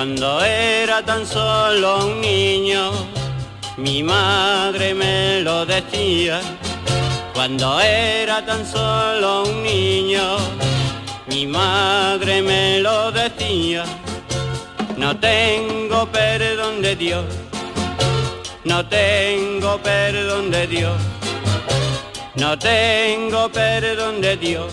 cuando era tan solo un niño, mi madre me lo decía, cuando era tan solo un niño, mi madre me lo decía. No tengo perdón de Dios, no tengo perdón de Dios, no tengo perdón de Dios.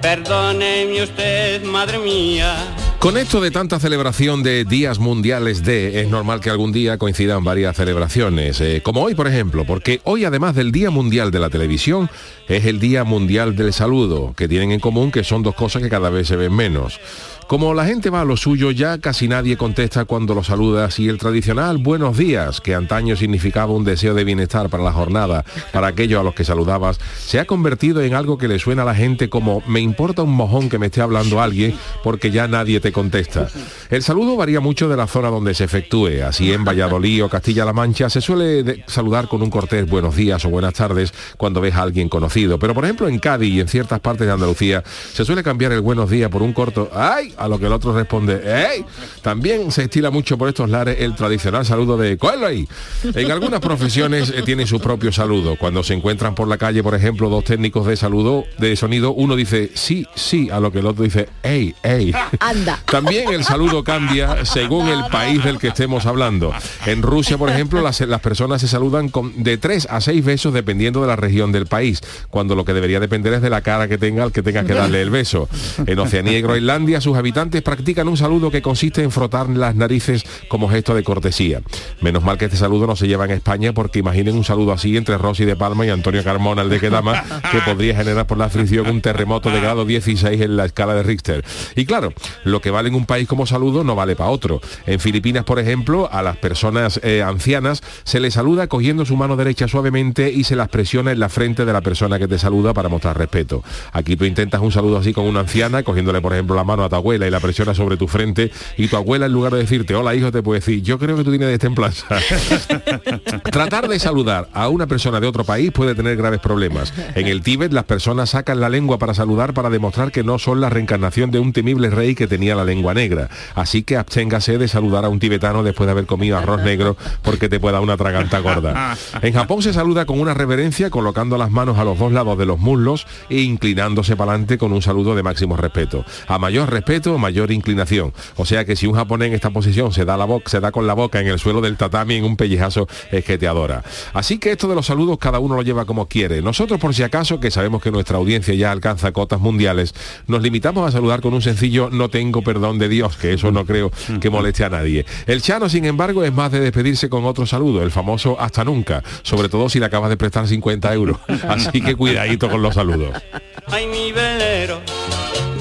Perdóneme usted, madre mía. Con esto de tanta celebración de días mundiales de, es normal que algún día coincidan varias celebraciones, eh, como hoy por ejemplo, porque hoy además del Día Mundial de la Televisión, es el Día Mundial del Saludo, que tienen en común que son dos cosas que cada vez se ven menos. Como la gente va a lo suyo, ya casi nadie contesta cuando lo saludas y el tradicional buenos días, que antaño significaba un deseo de bienestar para la jornada, para aquellos a los que saludabas, se ha convertido en algo que le suena a la gente como me importa un mojón que me esté hablando alguien porque ya nadie te contesta. El saludo varía mucho de la zona donde se efectúe. Así en Valladolid o Castilla-La Mancha se suele saludar con un cortés buenos días o buenas tardes cuando ves a alguien conocido. Pero por ejemplo en Cádiz y en ciertas partes de Andalucía se suele cambiar el buenos días por un corto ¡ay! A lo que el otro responde, ¡Ey! También se estila mucho por estos lares el tradicional saludo de ¡Cuelo ahí! En algunas profesiones eh, tienen su propio saludo. Cuando se encuentran por la calle, por ejemplo, dos técnicos de saludo, de sonido, uno dice sí, sí, a lo que el otro dice ¡Ey, ey! Anda. También el saludo cambia según el país del que estemos hablando. En Rusia, por ejemplo, las, las personas se saludan con de tres a seis besos dependiendo de la región del país, cuando lo que debería depender es de la cara que tenga el que tenga que darle el beso. En Oceanía y Groenlandia, sus habitantes practican un saludo que consiste en frotar las narices como gesto de cortesía. Menos mal que este saludo no se lleva en España porque imaginen un saludo así entre Rosy de Palma y Antonio Carmona, el de Quedama, que podría generar por la fricción un terremoto de grado 16 en la escala de Richter. Y claro, lo que vale en un país como saludo no vale para otro. En Filipinas, por ejemplo, a las personas eh, ancianas se les saluda cogiendo su mano derecha suavemente y se las presiona en la frente de la persona que te saluda para mostrar respeto. Aquí tú intentas un saludo así con una anciana, cogiéndole, por ejemplo, la mano a tu abuela y la presiona sobre tu frente y tu abuela en lugar de decirte hola hijo te puede decir yo creo que tú tienes destemplanza. Tratar de saludar a una persona de otro país puede tener graves problemas. En el Tíbet las personas sacan la lengua para saludar para demostrar que no son la reencarnación de un temible rey que tenía la lengua negra. Así que absténgase de saludar a un tibetano después de haber comido arroz negro porque te pueda una traganta gorda. En Japón se saluda con una reverencia colocando las manos a los dos lados de los muslos e inclinándose para adelante con un saludo de máximo respeto. A mayor respeto, mayor inclinación. O sea que si un japonés en esta posición se da la boca, se da con la boca en el suelo del tatami en un pellejazo es que te adora. Así que esto de los saludos cada uno lo lleva como quiere. Nosotros por si acaso, que sabemos que nuestra audiencia ya alcanza cotas mundiales, nos limitamos a saludar con un sencillo no tengo perdón de Dios, que eso no creo que moleste a nadie. El Chano, sin embargo, es más de despedirse con otro saludo, el famoso hasta nunca, sobre todo si le acabas de prestar 50 euros. Así que cuidadito con los saludos.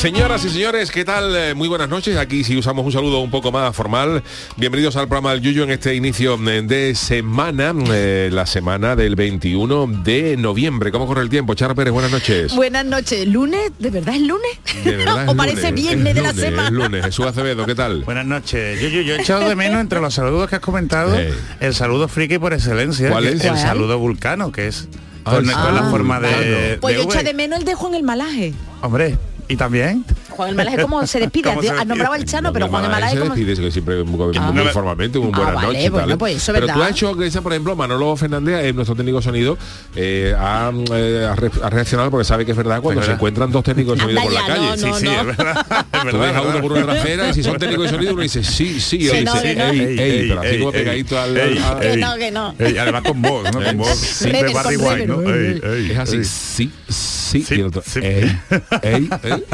Señoras y señores, ¿qué tal? Eh, Muy buenas noches. Aquí si usamos un saludo un poco más formal. Bienvenidos al programa del Yuyo en este inicio eh, de semana, eh, la semana del 21 de noviembre. ¿Cómo corre el tiempo? Charo Pérez, buenas noches. Buenas noches. ¿Lunes? ¿De verdad es lunes? De verdad es ¿O parece viernes es de la es semana? lunes. Jesús Acevedo, ¿qué tal? Buenas noches. Yo, yo, yo he echado de menos entre los saludos que has comentado el saludo friki por excelencia. ¿Cuál es? El ¿Cuál? saludo vulcano, que es Ah, con, la forma de. Pues de yo echo V. de menos el de Juan el Malaje. Hombre, y también Juan el Malaje, ¿cómo se despide? ¿Cómo se Has despide? nombrado el Chano, pero Juan el Malaje, se ¿cómo? despide, que siempre muy, Ah. formalmente, un Ah, buenas vale, noches y tal. bueno, pues eso es pero tú has hecho, que ese, por ejemplo, Manolo Fernández, eh, nuestro técnico de sonido, eh, ha, eh, ha re- ha reaccionado porque sabe que es verdad cuando se encuentran dos técnicos de sonido por la calle. sí, sí, es verdad. Tú a uno por una trasera y si son técnicos de sonido uno dice sí, sí, y dice ey, ey, pero así como pegadito al... al- Que no, que no. Además con voz, ¿no? Con voz. Sí. de Barry White, ¿no? Es así, sí, sí, Sí, y el otro, sí. ey, ey, ey.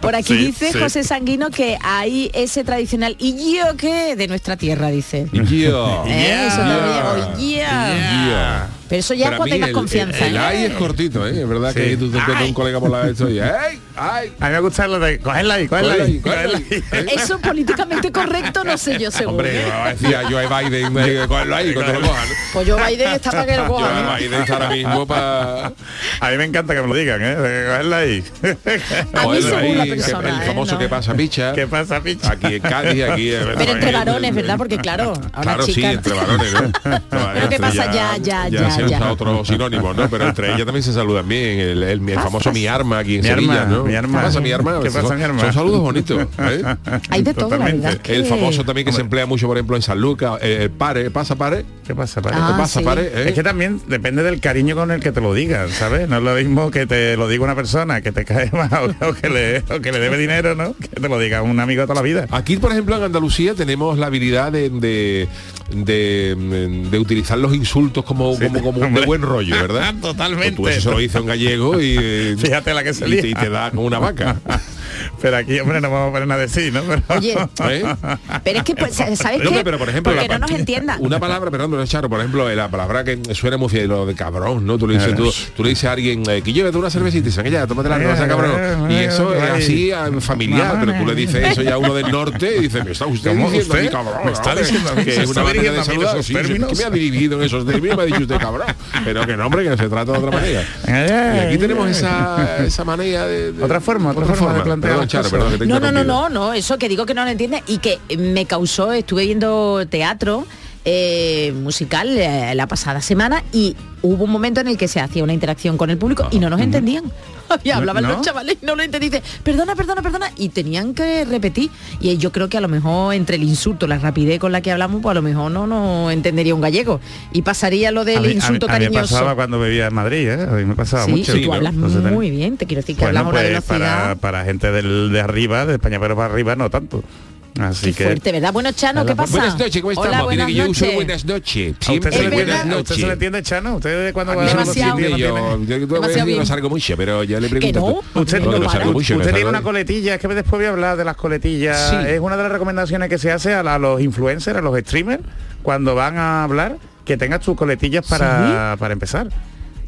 Por aquí Sí, dice sí. José Sanguino que hay ese tradicional y yo qué de nuestra tierra, dice. Yo. Eh, eso también. Pero eso ya Pero a cuando mí más el- confianza. El, el ¿eh? ay es cortito, ¿eh? Es verdad que Sí. ahí tú te encuentras un colega por la vez y ¡ay! ¡ay! A mí me gusta lo de cogerla ahí, cogerla ahí, cogerla ahí. ahí. Eso políticamente correcto, no sé yo seguro. Hombre, va a decir a Biden, eh, cógelo ahí, cuando lo cojan. Pues yo Biden está para que lo cojan. ¿eh? Joe Biden está ahora mismo para... A mí me encanta que me lo digan, ¿eh? De cogerla ahí. A mí según la ahí, persona, El ¿eh? famoso que pasa picha. ¿Qué pasa, picha? Aquí en Cádiz, aquí... eh, Pero entre eh, varones, eh, ¿verdad? Porque claro, ahora Claro, sí, chicas... entre varones. Pero ¿qué pasa? Ya, ya, ya, se usa otro sinónimo, ¿no? Pero entre ellas también se saludan bien. El, el- el famoso mi arma aquí en Mi Sevilla, arma, ¿no? mi arma. ¿Qué pasa, mi arma? ¿Qué pasa, Son- mi arma? Son saludos bonitos. ¿eh? Hay de todo, la verdad. que- El famoso también que se emplea mucho, por ejemplo, en San Lucas, eh, el pare, pasa, pare. ¿Qué pasa, padre? Ah, ¿Qué pasa, sí. pare? ¿eh? Es que también depende del cariño con el que te lo digan, ¿sabes? No es lo mismo que te lo diga una persona que te cae mal o, o que le, o que le debe dinero, ¿no? Que te lo diga un amigo de toda la vida. Aquí, por ejemplo, en Andalucía tenemos la habilidad de, de, de- de utilizar los insultos como, Sí, como, como de hombre. buen rollo, ¿verdad? Totalmente. Pues tú eso lo a un gallego y, Fíjate la que se y y te da como una vaca. Pero aquí, hombre, no vamos a poner a decir, ¿no? Pero- Oye, ¿eh? pero es que, pues, ¿sabes No, qué? pero por ejemplo, Porque la no nos entiendan. Una palabra, perdón, pero Charo, por ejemplo, la palabra que suena muy fiel, lo de cabrón, ¿no? Tú le dices, tú, tú le dices a alguien, eh, que llévate una cervecita y dicen, ya, tómate la no sea cabrón. Y eso es así ah, familiar, pero tú le dices eso ya a uno del norte y dice, me está usted ¿Cómo diciendo a mí usted? cabrón. ¿Me está diciendo que ¿Se es una manera de saludar. Sí, que me ha dirigido en esos términos, me ha dicho usted cabrón. Pero que no, hombre, que se trata de otra manera. Y aquí tenemos esa, esa manera de, de- Otra forma, otra forma de plantear Perdón, las Charo, cosas. perdón, que te he No, no, no, no, no, eso que digo que no lo entiende y que me causó, estuve viendo teatro eh, musical eh, la pasada semana y hubo un momento en el que se hacía una interacción con el público y no nos entendían. Y hablaban ¿No? los chavales y no lo entendían. Dice, perdona, perdona, perdona. Y tenían que repetir. Y yo creo que a lo mejor entre el insulto, la rapidez con la que hablamos, pues a lo mejor no nos entendería un gallego. Y pasaría lo A del mí- a mí- insulto a mí me cariñoso. pasaba cuando vivía en Madrid, ¿eh? A mí me pasaba Sí, mucho. y tú hablas Entonces, muy bien, te quiero decir que Bueno, hablas a una pues velocidad. para, para gente del, de arriba, de España pero para arriba, no tanto. Así Qué que fuerte, ¿verdad? Bueno, Chano, ¿qué pasa? Buenas noches, ¿cómo Hola, estamos? Mira buenas que yo uso noches. buenas noches. ¿A usted, Siempre se buenas. ¿A usted se le noches. entiende, Chano? ¿Usted cuando A va a los yo, yo, yo, no salgo mucho, pero ya le pregunto. no, Usted, No, no salgo mucho. usted tiene una coletilla, es que después voy a hablar de las coletillas. Sí. Es una de las recomendaciones que se hace a, la- a los influencers, a los streamers, cuando van a hablar, que tengas tus coletillas para, para empezar.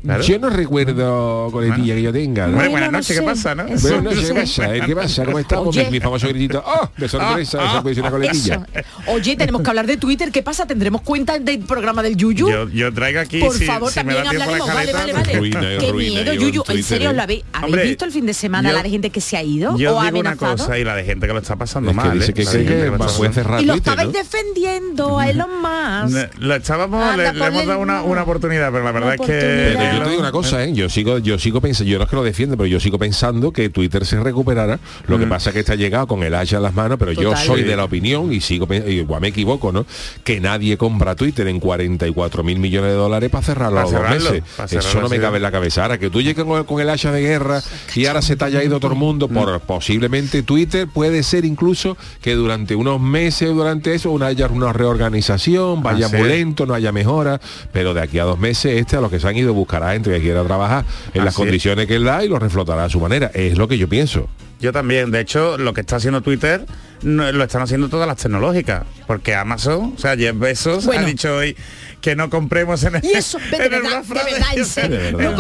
Claro. Yo no recuerdo coletilla que yo tenga. ¿no? Bueno, buenas no noches. ¿qué pasa, no? Buenas noches, ¿qué pasa? ¿Eh? ¿Qué pasa? ¿Cómo estamos? Oye. Mi, mi famoso gritito, ¡oh! De sorpresa, Ah, ah. eso puede ser una coletilla. Eso. Oye, tenemos que hablar de Twitter. ¿Qué pasa? ¿Tendremos cuenta del programa del Yuyu? Yo, yo traigo aquí, Por si, favor, si también hablaremos. Vale, vale, vale. Ruina, Qué ruina, miedo, yo Yuyu. en ¿En serio lo habéis, habéis Hombre, visto el fin de semana yo- la de gente que se ha ido Yo o ha digo una amenazado? cosa y la de gente que lo está pasando Es que mal. dice ¿eh? que, y lo estabais defendiendo a Elon Musk. Lo echábamos, Anda, le, hemos dado una, una oportunidad, pero la verdad es que... yo te digo una cosa, ¿eh? yo sigo, yo sigo pensando, yo no es que lo defiende, pero yo sigo pensando que Twitter se recuperará. Lo que pasa es que está llegado con el hacha en las manos, pero yo soy de la opinión y sigo igual me equivoco, ¿no? Que nadie compra Twitter en 44 mil millones de dólares para cerrarlo a los dos meses. Eso no me cabe en la cabeza. Ahora que tú llegues con el, con el hacha de guerra y ahora se te haya ido todo el mundo Mm. por posiblemente Twitter puede ser incluso que durante unos meses durante eso una haya una reorganización, vaya muy lento, no haya mejora, pero de aquí a dos meses este a los que se han ido buscará gente que quiera trabajar en las es. condiciones que él da y lo reflotará a su manera. Es lo que yo pienso. Yo también, de hecho, lo que está haciendo Twitter no- lo están haciendo todas las tecnológicas, porque Amazon, o sea, Jeff Bezos Bueno. ha dicho hoy que no compremos en el, Y eso, de en el verdad, Black de Friday. verdad, en serio. De verdad. El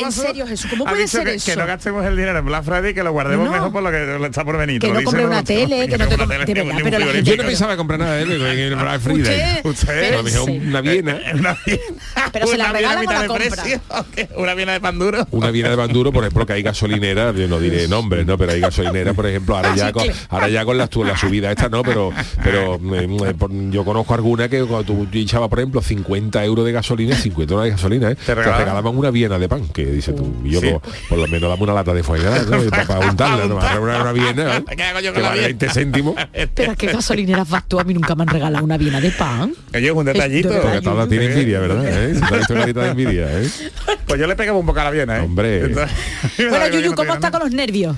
No en serio, Jesús, ¿cómo puede ser que, eso? que no gastemos el dinero en Black Friday, que lo guardemos No. mejor por lo que está por venir. Que no compre una tele, que no te una compre-. Yo no pensaba comprar nada de él en el Black Friday. Usted, una viena. Una viena. Pero se la una viena regalan a o mitad la de compra. Una viena de pan duro. Una viena de Banduro, por ejemplo, que hay gasolineras, yo no diré nombres, ¿no? Pero hay gasolineras, por ejemplo, ahora ya con, ahora ya con la, subida esta no, pero pero eh, por- yo conozco alguna que cuando tú echabas, por ejemplo, 50 euros de gasolina, 50 euros de gasolina, ¿eh? te, regalaban. regalaban una viena de pan, que dices tú, y yo Sí. por, por lo menos dame una lata de fuego, ¿no? para, untarla, ¿no? Para una, una viena, ¿eh? ¿Qué hago yo que vale viena? 20 céntimos. Pero ¿a qué gasolineras vas tú? A mí nunca me han regalado una viena de pan. Oye, un detallito. Porque todas tiene envidia, ¿verdad? ¿Eh? Se te de envidia, ¿eh? Pues yo le pegaba un poco a la viena, ¿eh? Hombre. Entonces, Bueno, que Yuyu, ¿cómo está con los nervios?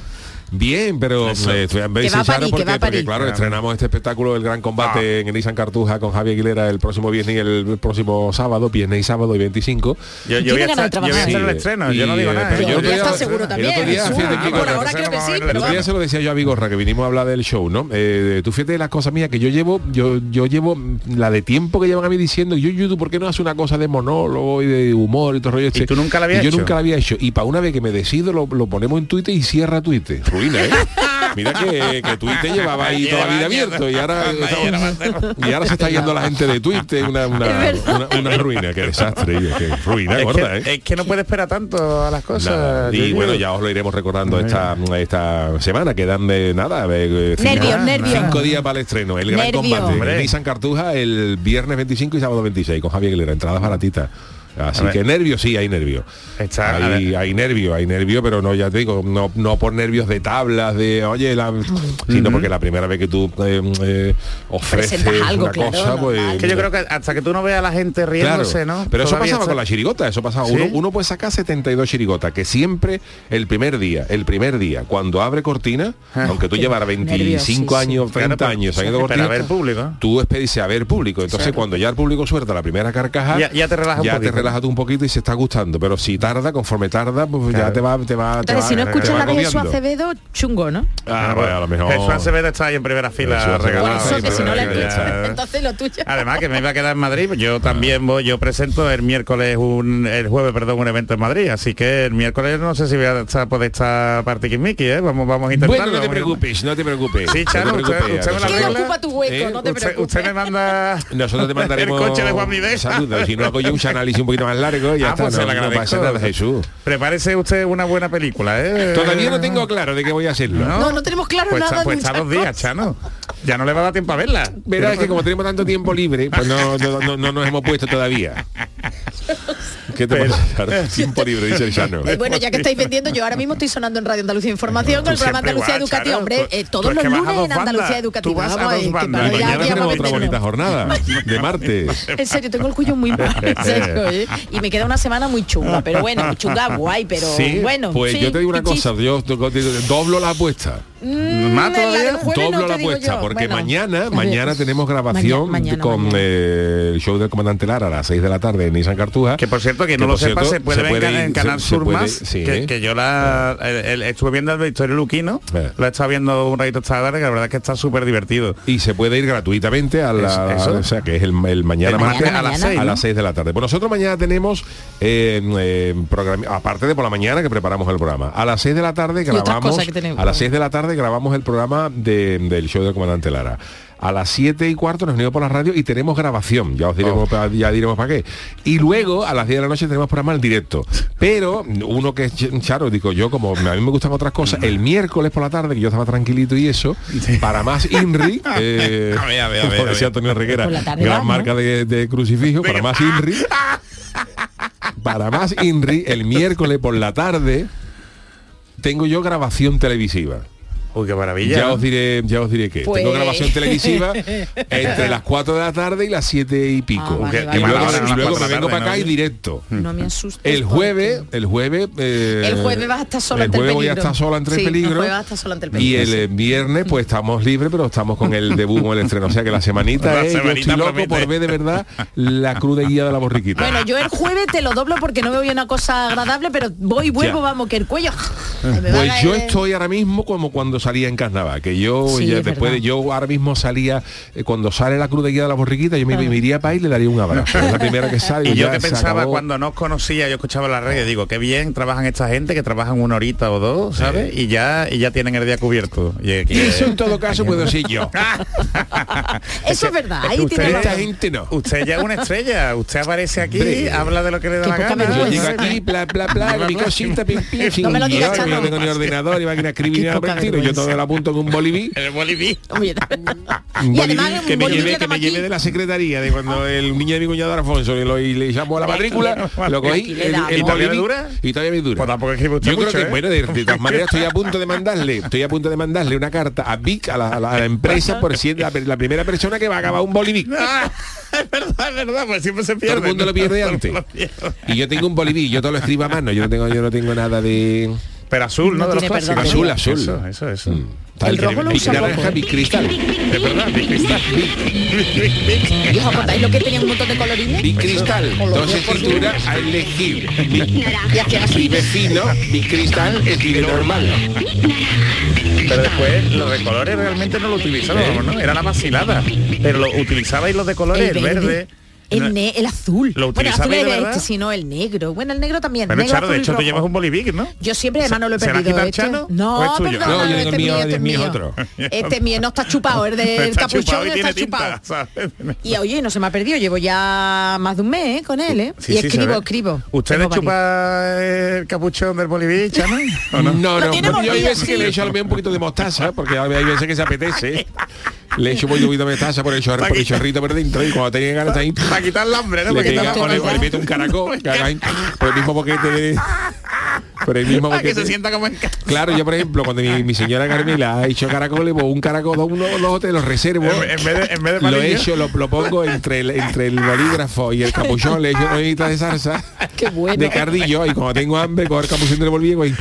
Bien, pero a París, que porque, a claro, estrenamos este espectáculo El Gran Ah. Combate en el Nissan Cartuja con Javier Aguilera el próximo viernes y el próximo sábado, viernes y sábado y 25. Yo, yo voy a ganas de estar, yo voy a trabajar. estar en el Sí, estreno, y, yo no digo nada. pero yo Yo otro ya día- está seguro el también. otro día, Jesús. fíjate que- se lo decía yo a Vigorra, que vinimos a hablar del show, ¿no? Eh, tú fíjate las cosas mías que yo llevo, yo, yo llevo la de tiempo que llevan a mí diciendo, yo YouTube, ¿por qué no hace una cosa de monólogo y de humor y todo el rollo este? tú nunca la habías Y yo hecho? nunca la había hecho. Y para una vez que me decido, lo, lo ponemos en Twitter y cierra Twitter. Ruina, ¿eh? Mira que, que Twitter llevaba ahí toda la vida abierto y ahora, y ahora se está yendo la gente de Twitter, una, una, una, una ruina, qué desastre, qué ruina Es gorda, que, ¿eh? es que no puede esperar tanto a las cosas. Nada. Y bueno, ya os lo iremos recordando esta, esta semana. Quedan de nada. eh, cinco- Nervios, nervios. Cinco días para el estreno. El gran Nervios. combate. Nissan Cartuja el viernes 25 y sábado 26 con Javier Aguilera. Entradas baratitas. Así que nervios sí, hay nervios. Hay, hay nervios, hay nervios, pero no, ya te digo, no, no por nervios de tablas, de oye, la, sino porque la primera vez que tú eh, eh, ofreces algo, una claro, cosa, pues. normal. Que yo creo que hasta que tú no veas a la gente Claro, riéndose, ¿no? pero eso pasaba está- con la chirigota, eso pasaba. ¿Sí? Uno, uno puede sacar 72 chirigotas, que siempre el primer día, el primer día, cuando abre cortina, aunque tú llevaras 25 nervios, sí, sí. años, 30 Claro, años pero- saliendo pero cortina, a ver público. tú esperes a ver público. Entonces cuando ya el público suelta la primera carcajada, Ya- ya te relajas un te tú un poquito y se está gustando. Pero si tarda, conforme tarda, pues ya Claro. te va, te va, te Entonces, va- si no te escuchas la de Jesús. Acevedo, chungo, ¿no? Ah, bueno, a lo mejor. Jesús Acevedo está ahí en primera fila regalado. Eso, que si no la ya- escuchas, entonces lo tuyo. Además que me iba a quedar en Madrid, yo también voy, yo presento el miércoles un, el jueves, perdón, un evento en Madrid, así que el miércoles no sé si voy a estar, poder estar para Miki, ¿eh? Vamos, vamos a intentarlo. Bueno, no te preocupes, no te preocupes. Sí, Chano, no te usted- usted me ocupa tu hueco? ¿Eh? No te Usted, preocupes. usted me manda Nosotros te mandaremos el coche de Juan saludos. Si no hago yo un análisis un poquito más largo, ya Ah, está. pues se no, lo no agradezco. pasa nada, Jesús. Prepárese usted una buena película, ¿eh? Todavía no tengo claro de qué voy a hacerlo. No, no tenemos claro pues nada Está, de pues está muchas dos días. Chano. Ya no le va a dar tiempo a verla. Verás que como tenemos tanto tiempo libre, pues no, no, no- no nos hemos puesto todavía. ¿Qué te Pero- pasa? Tiempo libre, dice el Chano. Eh, bueno, ya que estáis vendiendo, yo ahora mismo estoy sonando en Radio Andalucía Información con el programa Andalucía Educativa. Hombre, eh, todos los lunes en Andalucía. Educativa. Tú vas a Vamos, dos que bandas. para Y ya mañana habíamos tenemos otra bonita jornada de martes. En serio, tengo el cuello muy mal, ¿eh? Y me queda una semana muy chunga, pero bueno, muy chunga, guay, pero Sí, bueno. pues sí, yo te digo una cosa, yo do- do- doblo la apuesta. Mm, ¿Más todavía? no Doblo la apuesta, porque Bueno, mañana, mañana tenemos grabación Maña- mañana, con mañana. eh, el show del comandante Lara a las 6 de la tarde en Nissan Cartuja. Que por cierto, que no lo sepa, se puede ver en Canal se- se Sur puede- más, sí. que, que yo la el- el- estuve viendo el Victorio Luquino, Eh. lo he estado viendo un ratito esta tarde, que la verdad es que está súper divertido. y se puede ir gratuitamente a la, Eso, eso. o sea que es el, el mañana El martes mañana a las Mañana. seis, a ¿no? las 6 de la tarde. Pues nosotros mañana tenemos eh, eh, programa- aparte de por la mañana que preparamos el programa. A las 6 de la tarde grabamos a las 6 de la tarde grabamos el programa de- del show del comandante Lara. A las 7 y cuarto nos unimos por la radio y tenemos grabación. Ya os diremos, Oh. ya diremos para qué. Y luego a las 10 de la noche tenemos programa en directo. Pero uno que es ch- charo, digo yo, como a mí me gustan otras cosas, el miércoles por la tarde, que yo estaba tranquilito y eso, para más INRI, eh, A ver, a ver, a ver, como a ver. decía Antonio Reguera, tarde gran vas, ¿no? marca de, de crucifijo, para más INRI, para más INRI, el miércoles por la tarde tengo yo grabación televisiva. Uy, qué maravilla. Ya os diré, ya os diré que Pues- tengo grabación televisiva entre las 4 de la tarde y las 7 y pico. Ah, vale, y vale, luego, vale. y luego de me la vengo tarde, para acá ¿no? y directo. No me asustes. El jueves, el jueves, eh, El jueves vas a estar sola el ante el jueves voy a peligro. estar sola entre Sí, el peligro. el jueves vas a estar sola ante el Y peligro, el eh, viernes pues estamos libres, pero estamos con el debut con el estreno. O sea que la semanita La es, yo semanita estoy loco promete. por ver de verdad la cruda guía de la borriquita. Bueno, yo el jueves te lo doblo porque no me voy a una cosa agradable, pero voy y vuelvo, Ya. vamos, que el cuello. Pues yo estoy ahora mismo como cuando salía en carnaval, que yo Sí, ya es después de yo ahora mismo salía eh, cuando sale la cruz de guía de la borriquita, yo me, me iría para ahí y le daría un abrazo. Es la primera que sale. Y yo que pensaba acabó. cuando no os conocía, yo escuchaba la radio, digo, qué bien trabajan esta gente, que trabajan una horita o dos, ¿sabes? Y ya y ya tienen el día cubierto. Y aquí- Eso en todo caso puedo ser yo. Eso es verdad, ahí usted- tiene Esta razón. gente no. Usted ya es una estrella, usted aparece aquí, Hombre. habla de lo que le da la gana. Yo llego aquí, bla, bla, bla, mi cosita, pim, pim, sin No me lo digas, guion, yo no Chano. tengo ni ordenador, máquina de escribir, Yo todo lo apunto en un boliví. El boliví. Y además que me llevé, que que me aquí. de la secretaría de cuando el niño de mi cuñado Alfonso y, lo, y le llamó a la matrícula, lo cogí, el, el ¿Y todavía me dura? y todavía me dura. Pues tampoco escribe usted Yo creo mucho, que, ¿eh? bueno, de, de todas maneras estoy a punto de mandarle, estoy a punto de mandarle una carta a Vic, a la, a la- a la empresa, por si es la, la primera persona que va a acabar un boliví. Ah, es verdad, es verdad, pues siempre se pierde. Todo el mundo lo pierde antes. mundo lo pierde. Y yo tengo un boliví, yo todo lo escribo a mano, yo no tengo, yo no tengo nada de Pero azul, ¿no? No de los clásicos. perdón. Azul, azul. Eso, eso, eso. Mm. El que- rojo lo usa naranja, poco, ¿eh? Big cristal. Es verdad, Big Cristal. ¿Y os acordáis lo que tenía un montón de colorines? Big cristal, Con los dos escrituras a elegir. Mi vecino, Big cristal, escribe normal. Pero después los de colores realmente no lo utilizábamos, ¿no? Era la vacilada. Pero lo utilizabais los de colores, el verde. El, ne- el azul. ¿Lo bueno, el azul de era este, sino el negro. Bueno, el negro también. Bueno, negro, Charo, de azul y hecho tú llevas un bolivic, ¿no? Yo siempre además no lo he ¿Se la perdido. este- Chano? No, perdona, No, yo este mío, este mío es otro. Este mío no está chupado, el del Está capuchón chupado y está chupado. Y oye, no se me ha perdido, llevo ya más de un mes ¿eh? con él, ¿eh? Sí, y escribo, escribo. ¿Ustedes Tengo varios. chupa el capuchón del bolivic, Chano? ¿O No, no? no, yo hay veces que le echo un poquito de mostaza, porque hay veces que se apetece. Le echo un poquito de mostaza por el, chorro, por el chorrito por dentro y cuando tenía ganas ahí Para quitar el hambre, ¿no? le, el le, meto un caracol por el mismo boquete de, por el mismo Para que boquete se sienta como en casa. Claro, yo por ejemplo, cuando mi, mi señora Carmela ha hecho caracoles, pues un caracol, uno, los te los reservo. En, en vez de, en vez de Lo he hecho, lo, lo pongo entre el, entre el bolígrafo y el capuchón, le echo una hojita de salsa Qué bueno. de cardillo y cuando tengo hambre cojo el capuchón del bolígrafo y.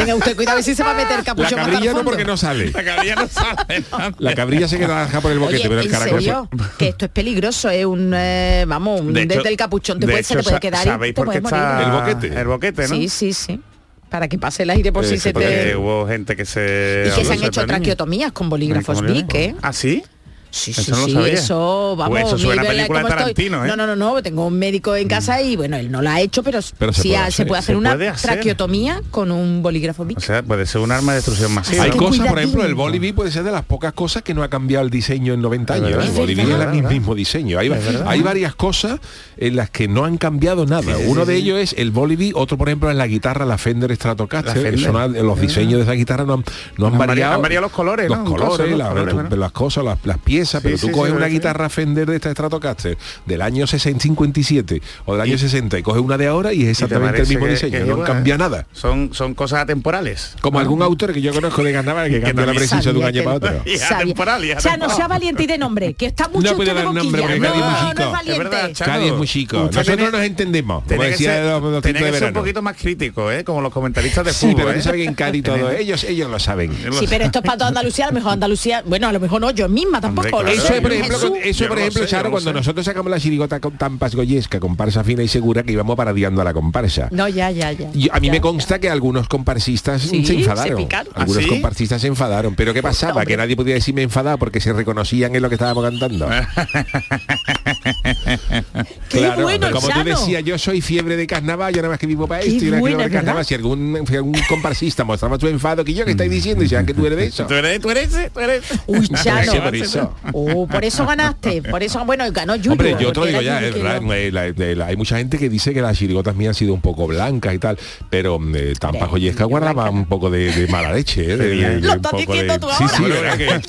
Tenga usted cuidado, a si se va a meter el La capuchón el cabrilla no porque no sale. La cabrilla no sale. La cabrilla se queda naranja por el boquete, Oye, pero el en caracol serio, que esto es peligroso, es un eh, vamos, un- De hecho- desde el capuchón te de puede, se hecho, te puede quedar y ¿Sabéis te por qué puedes morir. está El boquete. El boquete, ¿no? Sí, sí, sí. Para que pase el aire por si Eh, se te hubo gente que se... y que se han hecho traqueotomías con bolígrafos ¿Con Bic, ¿eh? ¿Ah, sí? Sí, Eso sí, no sí, sabía. eso, vamos, Pues eso suena película. Tarantino, ¿eh? No, no, no, no, tengo un médico en casa y bueno, él no la ha hecho, pero, Pero se sí puede se hacer, puede hacer se una puede hacer. traqueotomía con un bolígrafo Bic. O sea, puede ser un arma de destrucción masiva. Hay cosas, por ejemplo, el Boliví puede ser de las pocas cosas que no ha cambiado el diseño en 90 años. verdad, ¿eh? es El Boliví es el mismo diseño. Hay, Es verdad. hay varias cosas en las que no han cambiado nada. Uno sí, de sí. ellos es el Boliví, otro, por ejemplo, es la guitarra, la Fender Stratocaster. La los diseños de esa guitarra no han, no han variado- variado. han variado los colores, las cosas, las, las piezas, Sí, pero tú sí, coges sí, una sí. guitarra Fender de esta Stratocaster del año 60, 57 o del año 60 y coges una de ahora y es ¿Y te exactamente el mismo que- diseño. que no cambia nada. Son, son cosas atemporales. Como algún autor que yo conozco de carnaval que cambia la precisión de un año que- para otro. Y atemporal, o sea, no atemporal. sea valiente y de nombre, que está mucho No puede usted de dar nombre porque no, Cádiz es muy no chico. es. Es verdad, Chano. Cádiz es muy chico. Nosotros nos entendemos. Como Tiene que decía ser, que un poquito más crítico, ¿eh? Como los comentaristas de Sí, fútbol. pero ¿eh? tú sabes que en Cádiz todo, ellos, ellos lo saben. Sí, pero esto es para toda Andalucía, a lo mejor Andalucía, bueno, a lo mejor no, yo misma tampoco. Claro. Eso por ejemplo, Jesús. eso por ejemplo, sé, Charo, cuando sé. nosotros sacamos la chirigota con Tampas Goyesca, comparsa fina y segura, que íbamos parodiando a la comparsa. No, ya, ya, ya. A mí Ya, me ya. consta que algunos comparsistas Sí, se enfadaron. se. Algunos ¿Ah, sí? comparsistas se enfadaron. Pero ¿qué pasaba? Hombre. Que nadie podía decirme enfadado porque se reconocían en lo que estábamos cantando. Bueno, como tú decías, yo soy fiebre de carnaval, yo nada más que vivo para esto y nada que carnaval. Si algún, si algún comparsista mostraba su enfado, que yo que estáis diciendo, y decían que tú eres de eso. ¿Tú eres, tú eres, tú eres. ese? Uy, Chano. Sí, por eso. Oh, por eso ganaste. Por eso, bueno, ganó Yuyu. Hombre, yo te lo digo ya, eh, la- de la- hay mucha gente que dice que las chirigotas mías han sido un poco blancas y tal, pero eh, Tampa Joyesca guardaba un poco de, de mala leche, eh, de, de- de Lo un estás diciendo de, tú sí, ahora. sí, verdad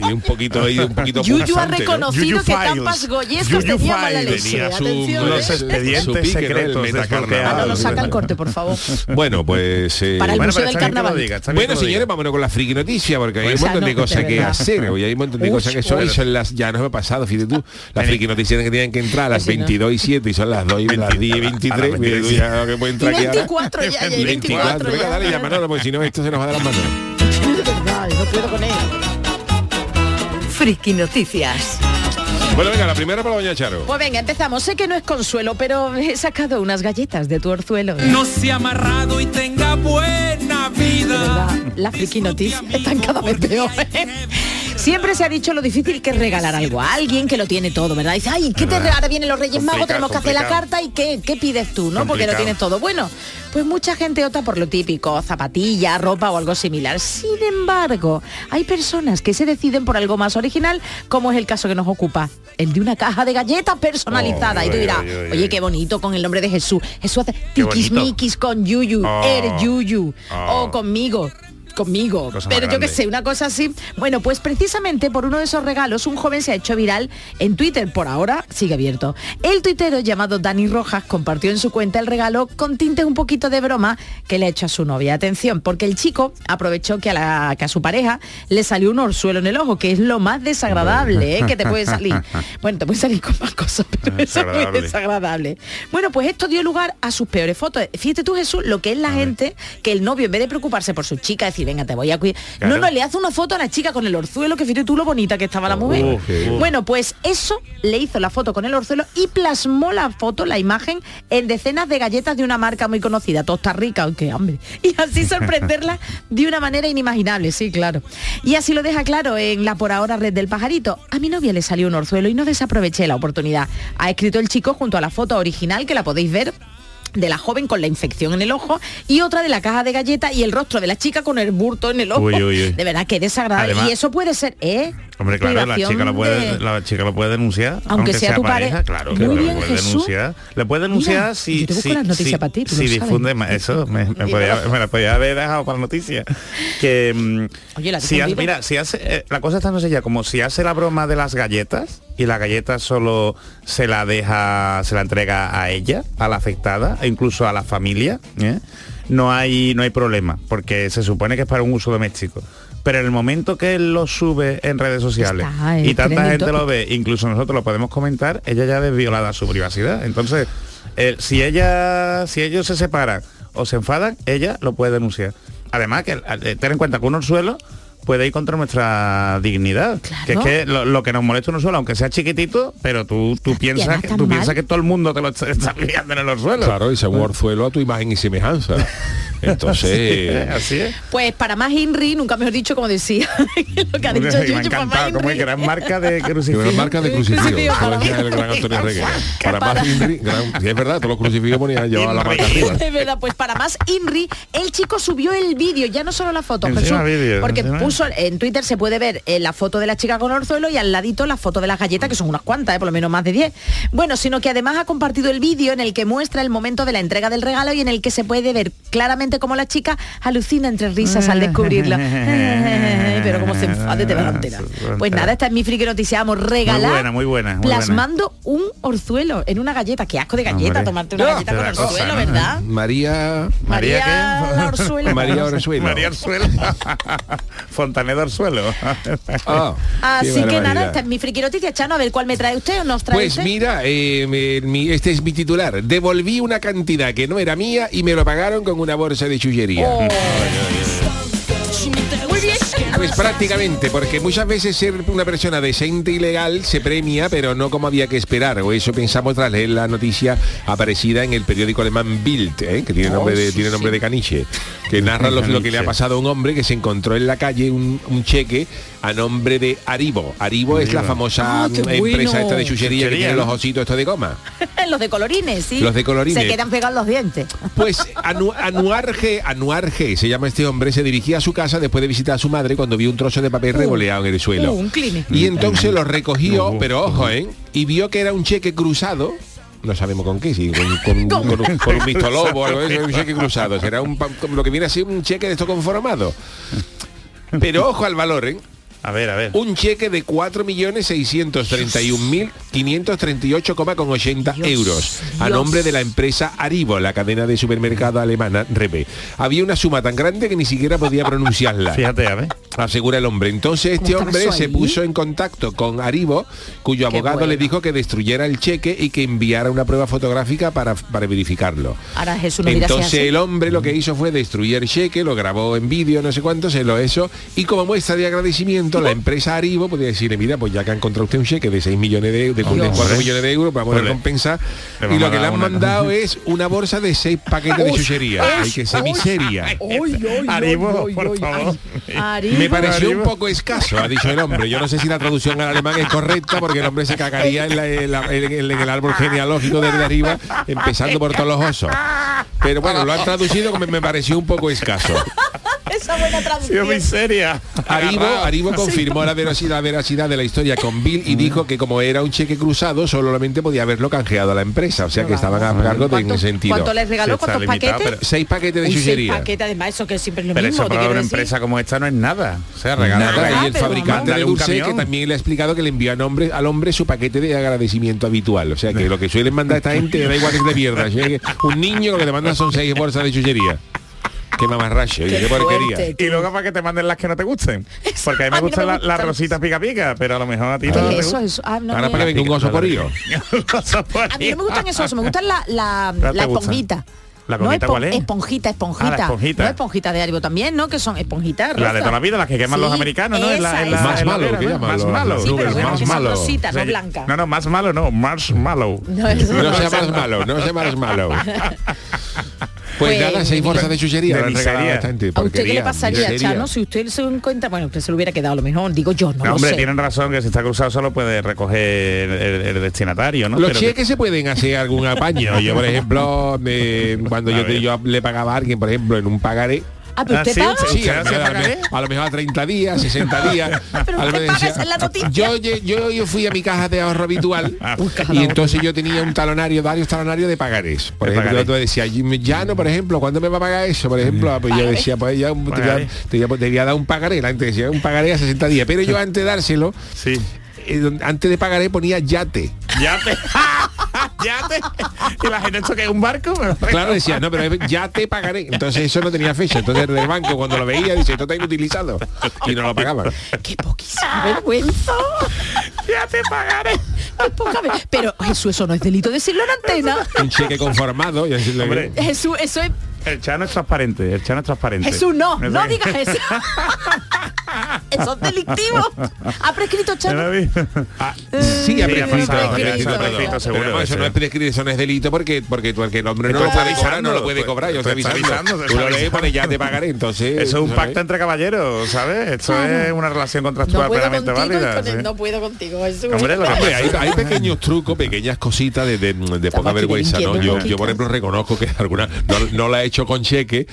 que- y un poquito ahí, un poquito Yuyu ha ¿no? reconocido Yuyu que. Tampas Goyescas Yuyu tenía mala leche. Tenía su- Atención, Los ¿eh? expedientes Su pique, ¿no? El secretos metacarnaval. Ah, no, lo saca el corte, por favor. Bueno, pues... eh, Para el Bueno, Museo del Carnaval. diga, Bueno, señores, vámonos con la friki noticia, porque hay un montón de no, cosas que hacer. Hoy hay un montón de Uy, cosas que son, son las, ya no me ha pasado, fíjate tú, las friki noticias que tienen que entrar a las Así no. 22 y 7 y son las 2 y las 10 y 23. las Mira tú ya que puede Y entrar aquí ahora. 24 ya, ya, y 24 Venga, dale ya, Manolo, porque si no esto se nos va de las manos. De verdad, no puedo con él. Friki Noticias. Bueno, venga, la primera para doña Charo. Pues venga, empezamos. Sé que no es consuelo, pero he sacado unas galletas de tu orzuelo. no se ha amarrado y tenga buena De vida. verdad, las friki noticias están cada vez peor. ¿eh? Siempre se ha dicho lo difícil que es regalar algo a alguien que lo tiene todo, ¿verdad? Dice, ay, ¿qué te? Ahora vienen los Reyes Magos, tenemos que hacer la carta y ¿qué, qué pides tú, no? Porque lo tienes todo. Bueno, pues mucha gente opta por lo típico, zapatillas, ropa o algo similar. Sin embargo, hay personas que se deciden por algo más original, como es el caso que nos ocupa, el de una caja de galletas personalizada. Oh, y tú dirás, oye, qué bonito con el nombre de Jesús. Jesús hace tiquismiquis con Yuyu, Oh. eres Yuyu, Oh. o conmigo. Conmigo. Cosa Pero yo que grande. sé, una cosa así. Bueno, pues precisamente por uno de esos regalos, un joven se ha hecho viral en Twitter. Por ahora sigue abierto. El tuitero llamado Dani Rojas compartió en su cuenta el regalo con tintes un poquito de broma que le ha hecho a su novia. Atención, porque el chico aprovechó que a, la, que a su pareja le salió un orzuelo en el ojo, que es lo más desagradable ¿eh? que te puede salir. Bueno, te puede salir con más cosas, pero eso es muy Desagradable. desagradable. Bueno, pues esto dio lugar a sus peores fotos. Fíjate tú, Jesús, lo que es la gente, que el novio, en vez de preocuparse por su chica, decir, venga, te voy a cuidar. Claro. No, no, le hace una foto a la chica con el orzuelo, que fíjate tú lo bonita que estaba la mujer. Uh, qué bueno. Bueno, pues eso le hizo la foto con el orzuelo y plasmó la foto, la imagen, en decenas de galletas de una marca muy conocida, Tosta Rica, aunque hambre. Y así sorprenderla de una manera inimaginable, sí, claro. Y así lo deja claro en la por ahora red del pajarito. A mi novia le salió un orzuelo y no desaproveché la oportunidad. Ha escrito el chico junto a la foto original que la podéis ver de la joven con la infección en el ojo y otra de la caja de galletas y el rostro de la chica con el burto en el ojo. Uy, uy, uy. De verdad que desagradable. Además- y eso puede ser, ¿eh? Hombre, claro, la chica, lo puede, de- la chica lo puede denunciar. Aunque sea tu pareja. Claro, Muy que bien, lo puede Jesús. denunciar. Le puede denunciar Mira, si, si, si- ti, si difunde ma- eso, me, me podía, me la podía haber dejado para la noticia. Que mm, Oye, la si ha- difundiva. mira, si hace eh, la cosa está no sé ya, como si hace la broma de las galletas y la galleta solo se la deja, se la entrega a ella, a la afectada, e incluso a la familia, ¿eh? no hay no hay problema, porque se supone que es para un uso doméstico. Pero en el momento que él lo sube en redes sociales Está, y tanta gente lo ve, incluso nosotros lo podemos comentar, ella ya ha desviolado su privacidad. Entonces, eh, si ella, si ellos se separan o se enfadan, ella lo puede denunciar. Además que eh, ten en cuenta que un orzuelo puede ir contra nuestra dignidad. Claro. Que es que lo, lo que nos molesta un orzuelo, aunque sea chiquitito, pero tú, tú piensas que tú mal. piensas que todo el mundo te lo está, está liando en el orzuelo. Claro, y según orzuelo a tu imagen y semejanza. Entonces, así es. Pues para más INRI, nunca mejor dicho, como decía, lo que ha dicho me para más como es gran marca de crucifijo. Gran marca de crucifijo, Crucifijo, para decía mí. el gran Antonio Reguera. Para más Inri, gran- es verdad, todos los crucifijos ponían llevaba la marca arriba. Es verdad, pues para más INRI, el chico subió el vídeo, ya no solo la foto, Jesús, porque. En Twitter se puede ver eh, la foto de la chica con orzuelo y al ladito la foto de las galletas, que son unas cuantas, eh, por lo menos más de 10. Bueno, sino que además ha compartido el vídeo en el que muestra el momento de la entrega del regalo y en el que se puede ver claramente cómo la chica alucina entre risas al descubrirlo. Pero como se enfade te va la entera. Pues nada, esta es mi friki noticia, vamos, regalar buena, muy buena, muy plasmando un orzuelo en una galleta. Qué asco de galleta, Hombre. tomarte una No, galleta con cosa, orzuelo, ¿no? ¿verdad? María María, María ¿qué? orzuelo. María Orzuelo. María Orzuelo. Fontanedo Orzuelo. Ah, qué Así que nada, esta es mi friki noticia, Chano, a ver cuál me trae usted o nos trae Pues usted. mira, eh, mi- este es mi titular. Devolví una cantidad que no era mía y me lo pagaron con una bolsa de chullería. Oh. Muy bien. Pues prácticamente, porque muchas veces ser una persona decente y legal se premia, pero no como había que esperar. O eso pensamos tras leer la noticia aparecida en el periódico alemán Bild, ¿eh? que tiene nombre, de, tiene nombre de caniche, que narra lo, lo que le ha pasado a un hombre que se encontró en la calle un, un cheque a nombre de Aribo. Aribo es la famosa Ah, mm, empresa bueno. esta de chuchería que tiene ¿no? los ositos estos de goma. los de colorines, sí. Los de colorines. Se quedan pegados los dientes. Pues Anu- Anuar G, Anuar G, se llama este hombre, se dirigía a su casa después de visitar a su madre cuando vio un trozo de papel revoleado en el suelo. Uh, un. Y entonces lo recogió, Uh, pero ojo, ¿eh? Y vio que era un cheque cruzado. No sabemos con qué, sí, con, con- ¿Cómo? con un- con un mistolobo o algo de eso, un cheque cruzado. Será un, lo que viene a ser un cheque de esto conformado. Pero ojo al valor, ¿eh? A ver, a ver. Un cheque de 4.631.538,80 Dios, euros a nombre de la empresa Aribo, la cadena de supermercado alemana Rewe. Había una suma tan grande que ni siquiera podía pronunciarla. Fíjate, a ver. Asegura el hombre. Entonces este hombre se puso en contacto con Aribo, cuyo Qué abogado le dijo que destruyera el cheque y que enviara una prueba fotográfica para, para verificarlo. Ahora Jesús no Entonces el hombre lo que hizo fue destruir el cheque, lo grabó en vídeo, no sé cuánto, se lo hizo y como muestra de agradecimiento la empresa Aribo podía decirle, mira, pues ya que ha encontrado usted un cheque de 6 millones de, de, de Dios. 4 millones de euros, vamos a Pues le- compensar y lo que le han una- mandado es una bolsa de 6 paquetes de chuchería. Hay que ser miseria. Aribo, por favor. Me pareció un poco escaso, ha dicho el hombre. Yo no sé si la traducción al alemán es correcta porque el hombre se cagaría en, la- en la- en- en el árbol genealógico desde arriba, empezando por todos los osos. Pero bueno, lo han traducido como me pareció un poco escaso. Esa buena traducción. muy seria. Aribo, Aribo confirmó la veracidad, la veracidad de la historia con Bill y dijo que como era un cheque cruzado, solamente podía haberlo canjeado a la empresa. O sea que estaban a cargo de en ¿Cuánto, ese sentido. cuánto les regaló? Sí, está ¿Cuántos limitado, paquetes? pero- Seis paquetes de seis chuchería. paquetes, además, eso que siempre es lo Pero mismo. eso para una decir. empresa como esta no es nada. O sea, regalar Nada, y el pero fabricante de dulce que también le ha explicado que le envió a nombre, al hombre su paquete de agradecimiento habitual. O sea que lo que suelen mandar esta gente da igual que es de mierda. Un niño lo que te manda son seis bolsas de chuchería. Qué mamarracho, Qué qué porquería. fuerte. Y luego para que te manden las que no te gusten. Porque a mí me no gustan la- las gustan. rositas pica pica, pero a lo mejor a ti ¿Qué no te es eso? gustan. eso? Ah, no, Ahora me- para que venga un oso por ello. A mí no me gustan esos, me gustan la, la, ¿Cuál te la gusta? esponjita. ¿La no esponjita cuál es? Esponjita, esponjita. Ah, la esponjita. No esponjita de Haribo también, ¿no? Que son esponjitas La de toda la vida, las que queman los Sí, americanos, ¿no? En la- en la- esa, Más la malo, hoguera, ¿qué ¿no? llaman Más los- malo. los Sí, pero más que son malo. rositas, O sea, no blancas. No, no, más malo no, marshmallow. No, No no. sea más malo, no sea más malo. Pues, Pues, nada, seis bolsas de chuchería. de miseria. a esta gente, ¿A usted qué le pasaría. Chano, si usted se encuentra, bueno, usted se lo hubiera quedado a lo mejor, digo yo, no, No, lo hombre, sé. tienen razón que si está cruzado solo puede recoger el, el destinatario, ¿no? Los Pero que- cheques se pueden hacer algún apaño. Yo, por ejemplo, me- cuando yo, yo le pagaba a alguien, por ejemplo, en un pagaré, Ah, pero Ah, usted paga. sí. Sí, ¿Usted a lo, mejor, a lo pagaré? mejor- a lo mejor a 30 días, 60 días. Pero usted paga, la noticia. yo, yo, yo, fui a mi caja de ahorro habitual y entonces yo tenía un talonario, varios talonarios de pagarés. Por ejemplo, yo te decía, ya no, por ejemplo, ¿cuándo me va a pagar eso? Por ejemplo, pues yo decía, pues ya te, voy a, Pagaré. te voy a- te voy a dar un pagaré. La gente decía, un pagaré a 60 días. Pero yo antes de dárselo, Sí. eh, antes de pagaré ponía yate. Ya te... ya te... Y la gente, ¿esto que es un barco? Me lo Claro, decía, no, pero ya te pagaré. Entonces eso no tenía fecha. Entonces el del banco cuando lo veía dice, esto está inutilizado. Y no lo pagaban. Qué poquísima vergüenza. ya te pagaré. Pero Jesús, eso no es delito decirlo en antena. Un cheque conformado. Y decirle, Hombre. Jesús, eso es. El chano es transparente, el chano es transparente. Jesús, no, no digas eso. eso es delictivo. ¿Ha prescrito, ¿Ya lo Chano? Ah, sí, ha Sí, ha prescrito, ha prescrito, ha perdón. prescrito, seguro, Pero eso no es prescrito, eso no es delito porque porque, porque el hombre no lo puede cobrar, no avisando, lo puede cobrar, yo tú estoy avisando. avisando, Tú lo lees y avisando. pone ya te pagaré, entonces... Eso es un pacto entre caballeros, ¿sabes? Esto es una relación contractual plenamente válida. no puedo contigo, Jesús. Hay, hay pequeños trucos, pequeñas cositas de, de- de poca vergüenza, ¿no? Yo, por ejemplo, reconozco que alguna no, no la he hecho con cheque,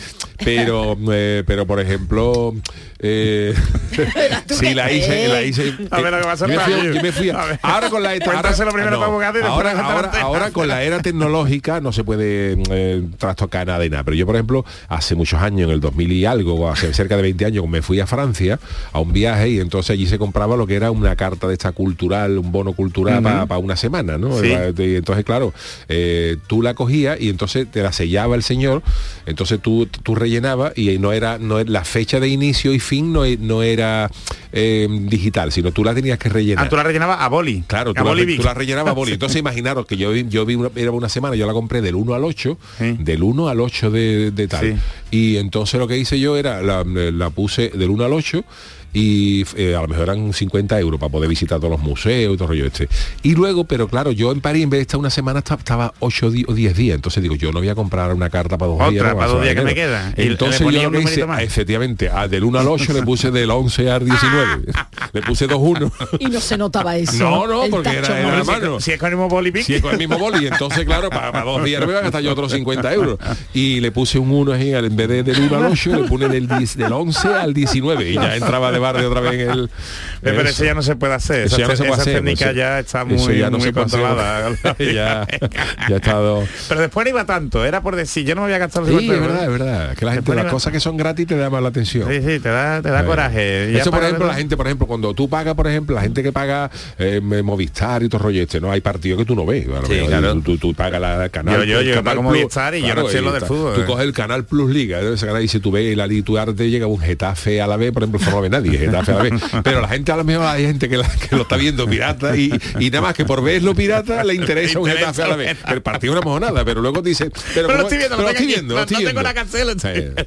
pero, eh, pero por ejemplo, eh, sí la hice, la hice. A ver lo que va a yo me hacer fui, Rayo. yo me fui a- A ver. ahora con la ahora, Cuéntaselo primero para abogado y después ahora, la ahora, antena. ahora con la era tecnológica no se puede eh, trastocar nada de nada. Pero yo, por ejemplo, hace muchos años, en el 2000 y algo, hace cerca de 20 años, me fui a Francia a un viaje y entonces allí se compraba lo que era una carta de esta cultural, un bono cultural para una semana, ¿no? Sí. Y entonces, claro, eh, tú la cogías y entonces te la sellaba el señor, entonces tú, tú rellenabas y no era, no era- la fecha de inicio y fin no, e- no era eh, digital, sino tú la tenías que rellenar. Ah, tú la rellenabas a boli. Claro, a tú la, boli Vic. tú la rellenabas a boli. Entonces imaginaros que yo vi, yo vi una, era una semana, yo la compré del 1 al 8, Sí. del 1 al 8 de, de tal. Sí. Y entonces lo que hice yo era, la, la puse del 1 al 8 y eh, a lo mejor eran 50 euros para poder visitar todos los museos y todo el rollo este. Y luego, pero claro, yo en París en vez de estar una semana esta- estaba 8 di- o 10 días. Entonces digo, yo no voy a comprar una carta para dos Otra, días. no, para dos días que me le Entonces yo lo que hice, más. efectivamente, a del 1 al 8 le puse del 11 al 19. le puse 2-1. Y no se notaba eso. No, no, porque era- tacho era mano. Si es con el mismo boli Vic. Sí, con el mismo boli. Entonces, claro, para, para dos días me van a gastar yo otros 50 euros. Y le puse un 1 ahí, en vez de del 1 al 8, le puse del, 10 del 11 al 19. Y ya entraba de barrio otra vez en el... Eh, Pero eso ya no se puede hacer. Eso Esa, ya no se puede esa hacer, técnica pues, ya está muy, ya no muy controlada. ya, ya ha estado... Pero después no iba tanto, era por decir, yo no me voy a gastar los Sí, 50 es verdad, es verdad. Que la gente, las iba- cosas que son gratis te llaman la atención. Sí, sí, te da, te da Sí. coraje. Eso, por ejemplo, la gente, por ejemplo, cuando tú pagas, por ejemplo, la gente que paga eh, Movistar y todo rollo este, ¿no? Hay partidos que tú no ves. Sí, claro. Tú, tú, tú pagas la canal. Yo- yo- yo Canal pago Plus, Movistar y yo no sé y lo del fútbol, Tú eh. coges el Canal Plus Liga. Esa canal dice, tú ves la lituar te llega un Getafe a la vez, por ejemplo, eso no lo ve nadie, Getafe a la vez. Pero la gente a lo mejor hay gente que, la- que lo está viendo pirata y, y nada más que por verlo pirata le interesa un Getafe a la vez. El partido no es nada, pero luego dice, pero, Pero lo estoy viendo, pero lo estoy aquí, viendo, lo no- estoy no tengo la cancela, Sí.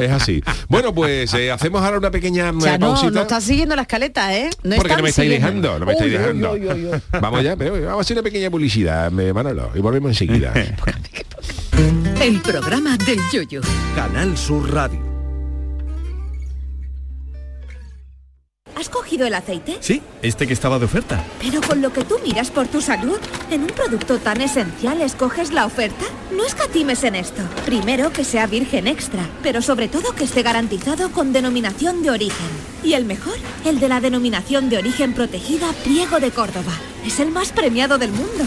Es así. Bueno, pues eh, hacemos ahora una pequeña eh, Ya no, pausita. no está siguiendo la escaleta, ¿eh? No porque no me estáis siguiendo. dejando, no me estáis Uy, uy, dejando. uy, uy, uy. Vamos ya, pero vamos a hacer una pequeña publicidad, me- Manolo, y volvemos enseguida. El programa del yoyo. Canal Sur Radio. ¿Has cogido el aceite? Sí, este que estaba de oferta. Pero con lo que tú miras por tu salud, en un producto tan esencial escoges la oferta. No escatimes en esto. Primero que sea virgen extra, pero sobre todo que esté garantizado con denominación de origen. Y el mejor, el de la denominación de origen protegida Priego de Córdoba. Es el más premiado del mundo.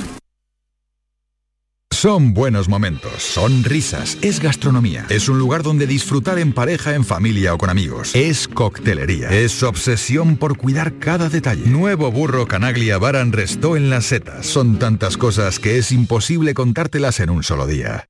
Son buenos momentos, son risas, es gastronomía, es un lugar donde disfrutar en pareja, en familia o con amigos, es coctelería, es obsesión por cuidar cada detalle. Nuevo burro Canaglia Baran Restó en las setas. Son tantas cosas que es imposible contártelas en un solo día.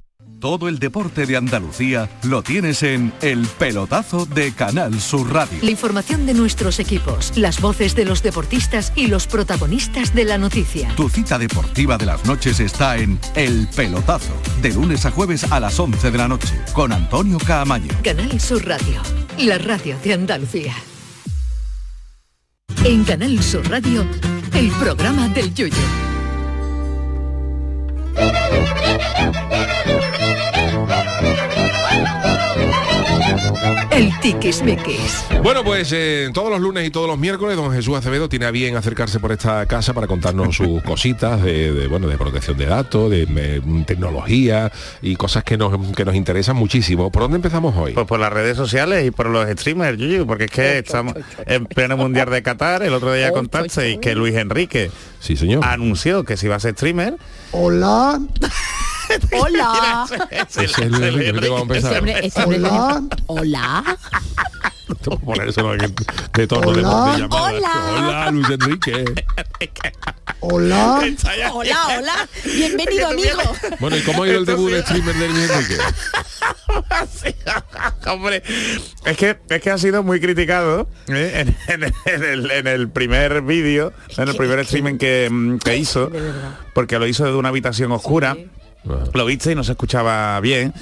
Todo el deporte de Andalucía lo tienes en El Pelotazo de Canal Sur Radio. La información de nuestros equipos, las voces de los deportistas y los protagonistas de la noticia. Tu cita deportiva de las noches está en El Pelotazo, de lunes a jueves a las 11 de la noche, con Antonio Caamaño. Canal Sur Radio, la radio de Andalucía. En Canal Sur Radio, el programa del Yoyo. El tiquismiquis. Bueno, pues eh, todos los lunes y todos los miércoles don Jesús Acevedo tiene a bien acercarse por esta casa para contarnos sus cositas de, de, bueno, de protección de datos, de eh, tecnología y cosas que nos, que nos interesan muchísimo. ¿Por dónde empezamos hoy? Pues por las redes sociales y por los streamers, Yuyu, porque es que estamos en pleno mundial de Qatar. El otro día contaste y que Luis Enrique sí, señor. anunció que se iba a ser streamer. Hola. Hola. Hola. Hola. Tengo que poner eso de, de tono de, de Hola. llamada. Hola. Hola, Luis Enrique. Hola. Hola, hola. Bienvenido, amigo. Bueno, ¿y cómo ha ido el debut de streamer de Luis Enrique? Hombre, es que, es que ha sido muy criticado ¿eh? en, en- en el, en el primer vídeo, en el primer streaming que, mm, que hizo, porque lo hizo desde una habitación oscura. Lo viste y no se escuchaba bien.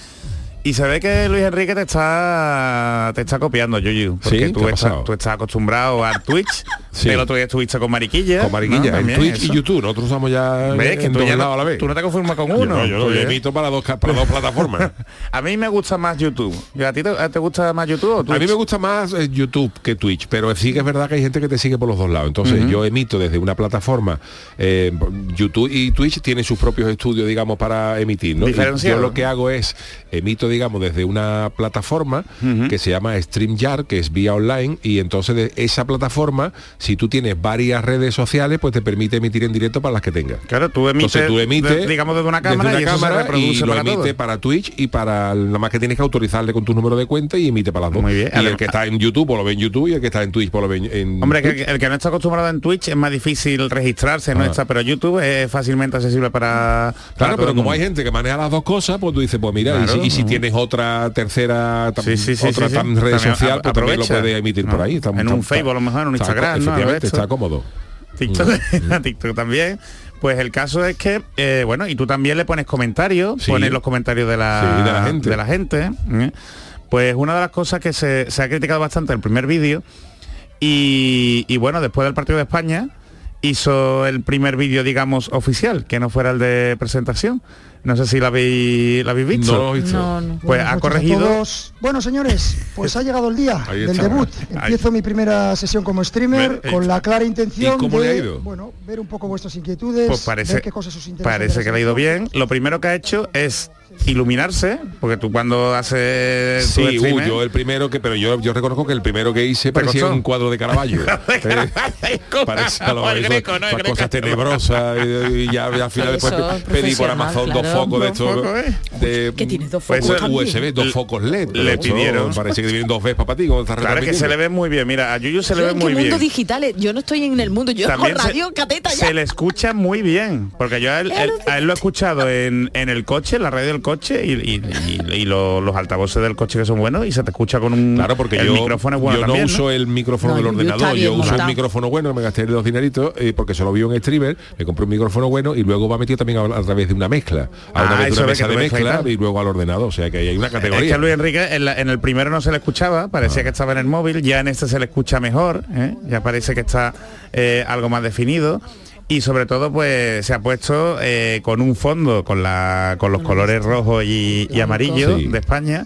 Y se ve que Luis Enrique te está te está copiando, Yuyu. Porque ¿Sí? tú, ¿Qué ha estás, tú estás acostumbrado a Twitch. Sí. El otro día estuviste con Mariquilla. Con Mariquilla, ¿no? También Twitch y. YouTube. Nosotros usamos ya Ves que tú, ya no, a la vez. tú no te conformas con uno. no, yo no, yo ya- emito para dos, para dos plataformas. A mí me gusta más YouTube. ¿Y ¿A ti te, a- te gusta más YouTube o A Twitch? mí me gusta más eh, YouTube que Twitch, pero sí que es verdad que hay gente que te sigue por los dos lados. Entonces yo emito desde una plataforma, eh, YouTube y Twitch tienen sus propios estudios, digamos, para emitir. ¿no? Yo lo que hago es, emito, digamos, desde una plataforma que se llama StreamYard, que es vía online, y entonces de esa plataforma, si tú tienes varias redes sociales, pues te permite emitir en directo para las que tengas. Claro, tú emites, Entonces tú emites, de- digamos, desde una cámara y eso se reproduce y lo para emite para Twitch y para nada más que tienes que autorizarle con tu número de cuenta y emite para las dos. Muy bien. Y el que está en YouTube pues lo ve en YouTube y el que está en Twitch pues lo ve en- Hombre, que Twitch. el, el que no está acostumbrado en Twitch es más difícil registrarse, no Ah. está, pero YouTube es fácilmente accesible para, para Claro, pero como hay gente que maneja las dos cosas, pues tú dices, pues mira, y si- y, si, tienes otra tercera tam- Sí, sí, sí, otra tam- red También social, a- pues también lo aprovecha. puedes emitir por ahí. Está- en está- un Facebook, a lo mejor, en un está- Instagram, ¿no? Efectivamente, está cómodo. TikTok, Mm. TikTok también. Pues el caso es que, eh, bueno, y tú también le pones comentarios, pones los comentarios de la, de la gente. de la gente, ¿eh? Pues una de las cosas que se, se ha criticado bastante el primer vídeo, y, y bueno, después del partido de España, hizo el primer vídeo, digamos, oficial, que no fuera el de presentación. No sé si la habéis, la habéis visto. No lo he visto. No, no. Pues ha corregido. Bueno, señores, pues ha llegado el día Ahí del debut. Ahí. Empiezo mi primera sesión como streamer Ver, con eh, la clara intención ¿y cómo le ha de, ido? bueno, ver un poco vuestras inquietudes, Pues parece, ver qué cosas os interesan. parece que le ha ido bien. Lo primero que ha hecho es iluminarse, porque tú cuando haces Sí, uh, streamer- yo el primero que, pero yo, yo reconozco que el primero que hice parecía costó? un cuadro de Caravaggio. Eh, parecía cosas tenebrosas y, y ya, ya al final Eso, después pedí por Amazon dos focos de estos focos, ¿eh? de Que tienes dos focos. USB, dos focos LED. le pidieron. Parece que vienen dos veces para ti. Claro, que se le ve muy bien. Mira, a Yuyu se le ve muy qué mundo bien. digital, yo no estoy en el mundo, yo se- radio cateta ya. Se le escucha muy bien, porque yo a él, él- a él lo he escuchado en, en el coche, en la radio del coche y, y- y- y lo- los altavoces del coche que son buenos y se te escucha con un Claro, porque el yo, micrófono es bueno yo también, no uso el micrófono No, del ordenador, yo uso un micrófono bueno, me gasté los dineritos eh, porque se lo vi en streamer, me compré un micrófono bueno y luego va metido también a, a través de una mezcla, a Ah, una, vez una mesa de mezcla y luego al ordenador, o sea que hay una Es categoría. que a Luis Enrique en, la- en el primero no se le escuchaba, parecía que estaba en el móvil, ya en este se le escucha mejor, ¿eh? ya parece que está eh, algo más definido. Y sobre todo pues se ha puesto eh, con un fondo con la con los colores rojo y, y amarillo Sí. de España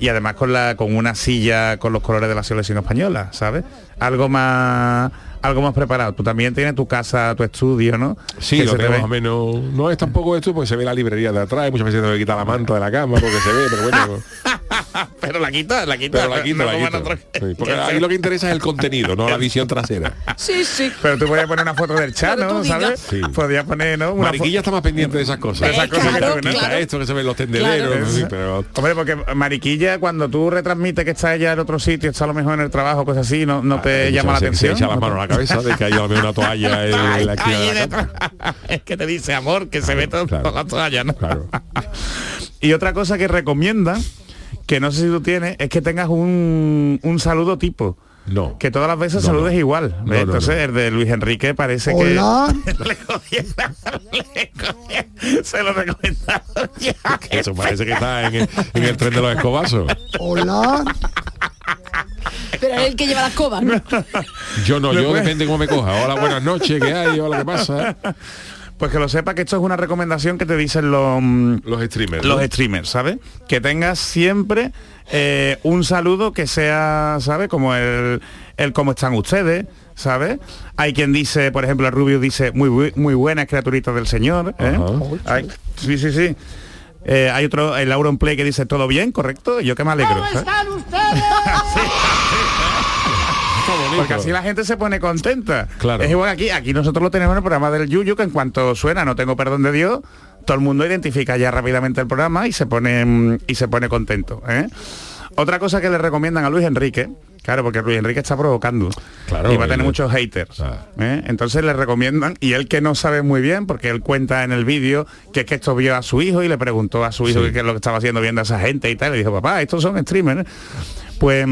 y además con la con una silla con los colores de la selección española, ¿sabes? Algo más algo más preparado. Tú también tienes tu casa, tu estudio, ¿no? Sí, Que lo te tengo más o menos. No es tampoco esto porque se ve la librería de atrás, muchas veces tengo que quitar la manta de la cama porque se ve, pero bueno. Pero la quita, la quita. pero la no otro- Sí, porque ahí lo que interesa es el contenido, no la visión trasera. Sí, sí. Pero tú podías poner una foto del chat, ¿no? ¿Sabes? Sí. Podías poner, ¿no? Una Mariquilla está más pendiente de esas cosas. De esas cosas Claro, esto, que se ven los tendederos, Claro. sí, pero Hombre, porque Mariquilla, cuando tú retransmites que está ella en otro sitio, está a lo mejor en el trabajo, cosas así, no, no te Muchas llama la atención. Se echa las manos a la cabeza de que hay una toalla en, en la esquina es que te dice amor, que se ve todo, claro. toda la toalla, ¿no? Claro. y otra cosa que recomienda, que no sé si tú tienes, es que tengas un, un saludo tipo. No. Que todas las veces No, saludes no. igual. No, no, Entonces no. el de Luis Enrique parece Hola. que le cogía- le cogía- se lo recomendaba. Eso parece que está en el, en el tren de los escobazos. Hola. Pero es el que lleva la escoba, ¿no? Yo no, yo depende cómo me coja. Hola, buenas noches, ¿qué hay? Hola, ¿qué pasa? Pues que lo sepa que esto es una recomendación que te dicen los, mm, Los streamers. los ¿no? streamers, ¿sabes? Que tengas siempre eh, un saludo que sea, ¿sabes? Como el, el cómo están ustedes, ¿sabes? Hay quien dice, por ejemplo, el Rubio dice muy muy buenas criaturitas del Señor. ¿eh? Sí, sí, sí. Eh, hay otro, el Auron Play que dice todo bien, correcto. Yo que me alegro. Porque así la gente se pone contenta. Claro. Es igual aquí, aquí nosotros lo tenemos en el programa del Yuyu, que en cuanto suena No tengo perdón de Dios, todo el mundo identifica ya rápidamente el programa y se pone mm, y se pone contento. ¿eh? Otra cosa que le recomiendan a Luis Enrique, claro, porque Luis Enrique está provocando Claro, y va a tener muchos haters. Ah. ¿eh? Entonces le recomiendan, y él que no sabe muy bien, porque él cuenta en el vídeo que es que esto vio a su hijo y le preguntó a su hijo Sí. qué es lo que estaba haciendo viendo a esa gente y tal, y le dijo, papá, estos son streamers. Pues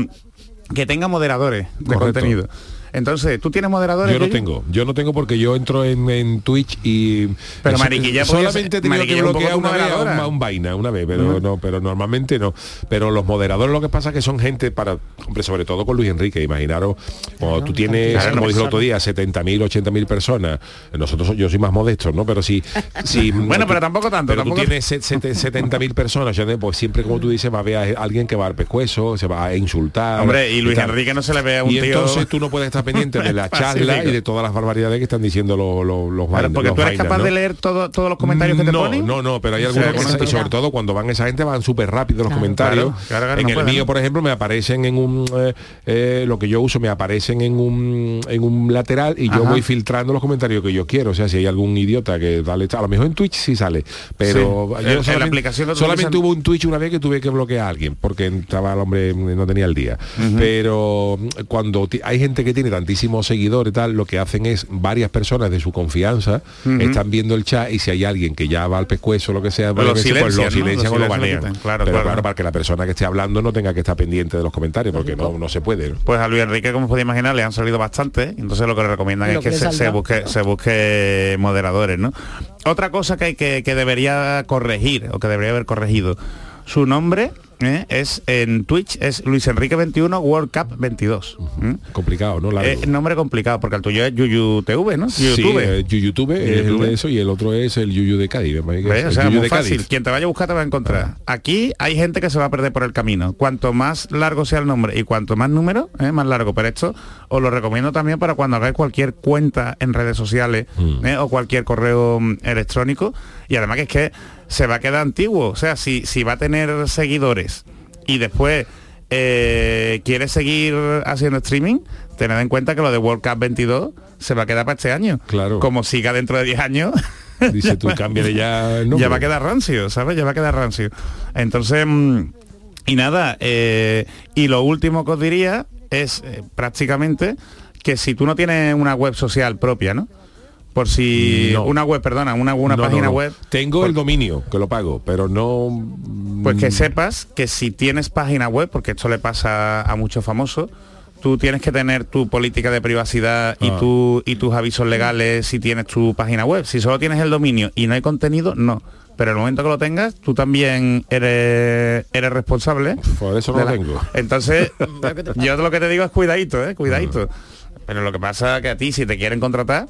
que tenga moderadores de Correcto. contenido. Entonces, ¿tú tienes moderadores? Yo no tengo, yo no tengo porque yo entro en, en Twitch y Pero Mariquilla solamente he tenido que un bloquear tu una vez a un, a un vaina, una vez, pero no, pero normalmente no. Pero los moderadores lo que pasa es que son gente para, hombre, sobre todo con Luis Enrique, imaginaros, cuando tú tienes, Claro, como no dije el otro día, 70.000, 80.000 personas, nosotros yo soy más modesto, ¿no? Pero si, si Bueno, pero tampoco tanto, Pero tampoco- tú tienes set- set- 70.000 personas, ya, pues siempre como tú dices, va a haber a alguien que va al pescuezo, se va a insultar. Hombre, y Luis. Enrique no se le ve a un y tío... entonces tú no puedes estar pendiente de la charla y de todas las barbaridades que están diciendo los, los, los Claro, vainas- porque los tú eres vainas, capaz ¿no? de leer todo- todos los comentarios que te no, ponen. No, no, pero hay O algunos sea, que y sobre todo cuando van esa gente van súper rápido los comentarios. Claro, en no el mío, por ejemplo, me aparecen en un eh, eh, lo que yo uso me aparecen en un en un lateral y yo voy filtrando los comentarios que yo quiero. O sea, si hay algún idiota que dale, a lo mejor en Twitch sí sale, pero Sí. yo En- en la solamente, aplicación solamente hubo un Twitch una vez que tuve que bloquear a alguien porque estaba el hombre no tenía el día. Pero cuando hay gente que tiene tantísimos seguidores tal, lo que hacen es varias personas de su confianza están viendo el chat y si hay alguien que ya va al pescuezo lo que sea, Lo sea, pues lo ¿no? silencian o lo banean. Claro, Pero claro. claro, para que la persona que esté hablando no tenga que estar pendiente de los comentarios, porque no, no se puede. ¿no? Pues a Luis Enrique, como podéis imaginar, le han salido bastante. Entonces lo que le recomiendan Lo es que se, busque, se busque moderadores, ¿no? Otra cosa que, hay que, que debería corregir, o que debería haber corregido, su nombre ¿eh? es en Twitch, es Luis Enrique 21 World Cup 22. ¿eh? Complicado, ¿no? Largo. Eh, nombre complicado, porque el tuyo es Yuyu TV, ¿no? Sí, YouTube. YouTube es el de eso y el otro es el Yuyu de Cádiz. O sea, Yuyu muy de fácil. Cádiz. Quien te vaya a buscar te va a encontrar. Aquí hay gente que se va a perder por el camino. Cuanto más largo sea el nombre y cuanto más número, ¿eh? más largo. Pero esto os lo recomiendo también para cuando hagáis cualquier cuenta en redes sociales Mm. o cualquier correo mm, electrónico Y además que es que se va a quedar antiguo. O sea, si, si va a tener seguidores y después eh, quiere seguir haciendo streaming, tened en cuenta que lo de World Cup 22 se va a quedar para este año. Claro. Como siga dentro de 10 años. Dice tú, cámbiale ya el. Ya va a quedar rancio, ¿sabes? Ya va a quedar rancio. Entonces, mm, y nada, eh, y lo último que os diría es eh, prácticamente que si tú no tienes una web social propia, ¿no? Por si No. una web, perdona, una, una No, página no. web. Tengo el dominio, que lo pago, pero no... Pues Mm. que sepas que si tienes página web, porque esto le pasa a muchos famosos, tú tienes que tener tu política de privacidad y, Ah. tu, y tus avisos legales si tienes tu página web. Si solo tienes el dominio y no hay contenido, no. Pero el momento que lo tengas, tú también eres, eres responsable. Por eso no de lo la- tengo. Entonces, yo lo que te digo es cuidadito, ¿eh? Cuidadito. Ah. Pero lo que pasa es que a ti, si te quieren contratar,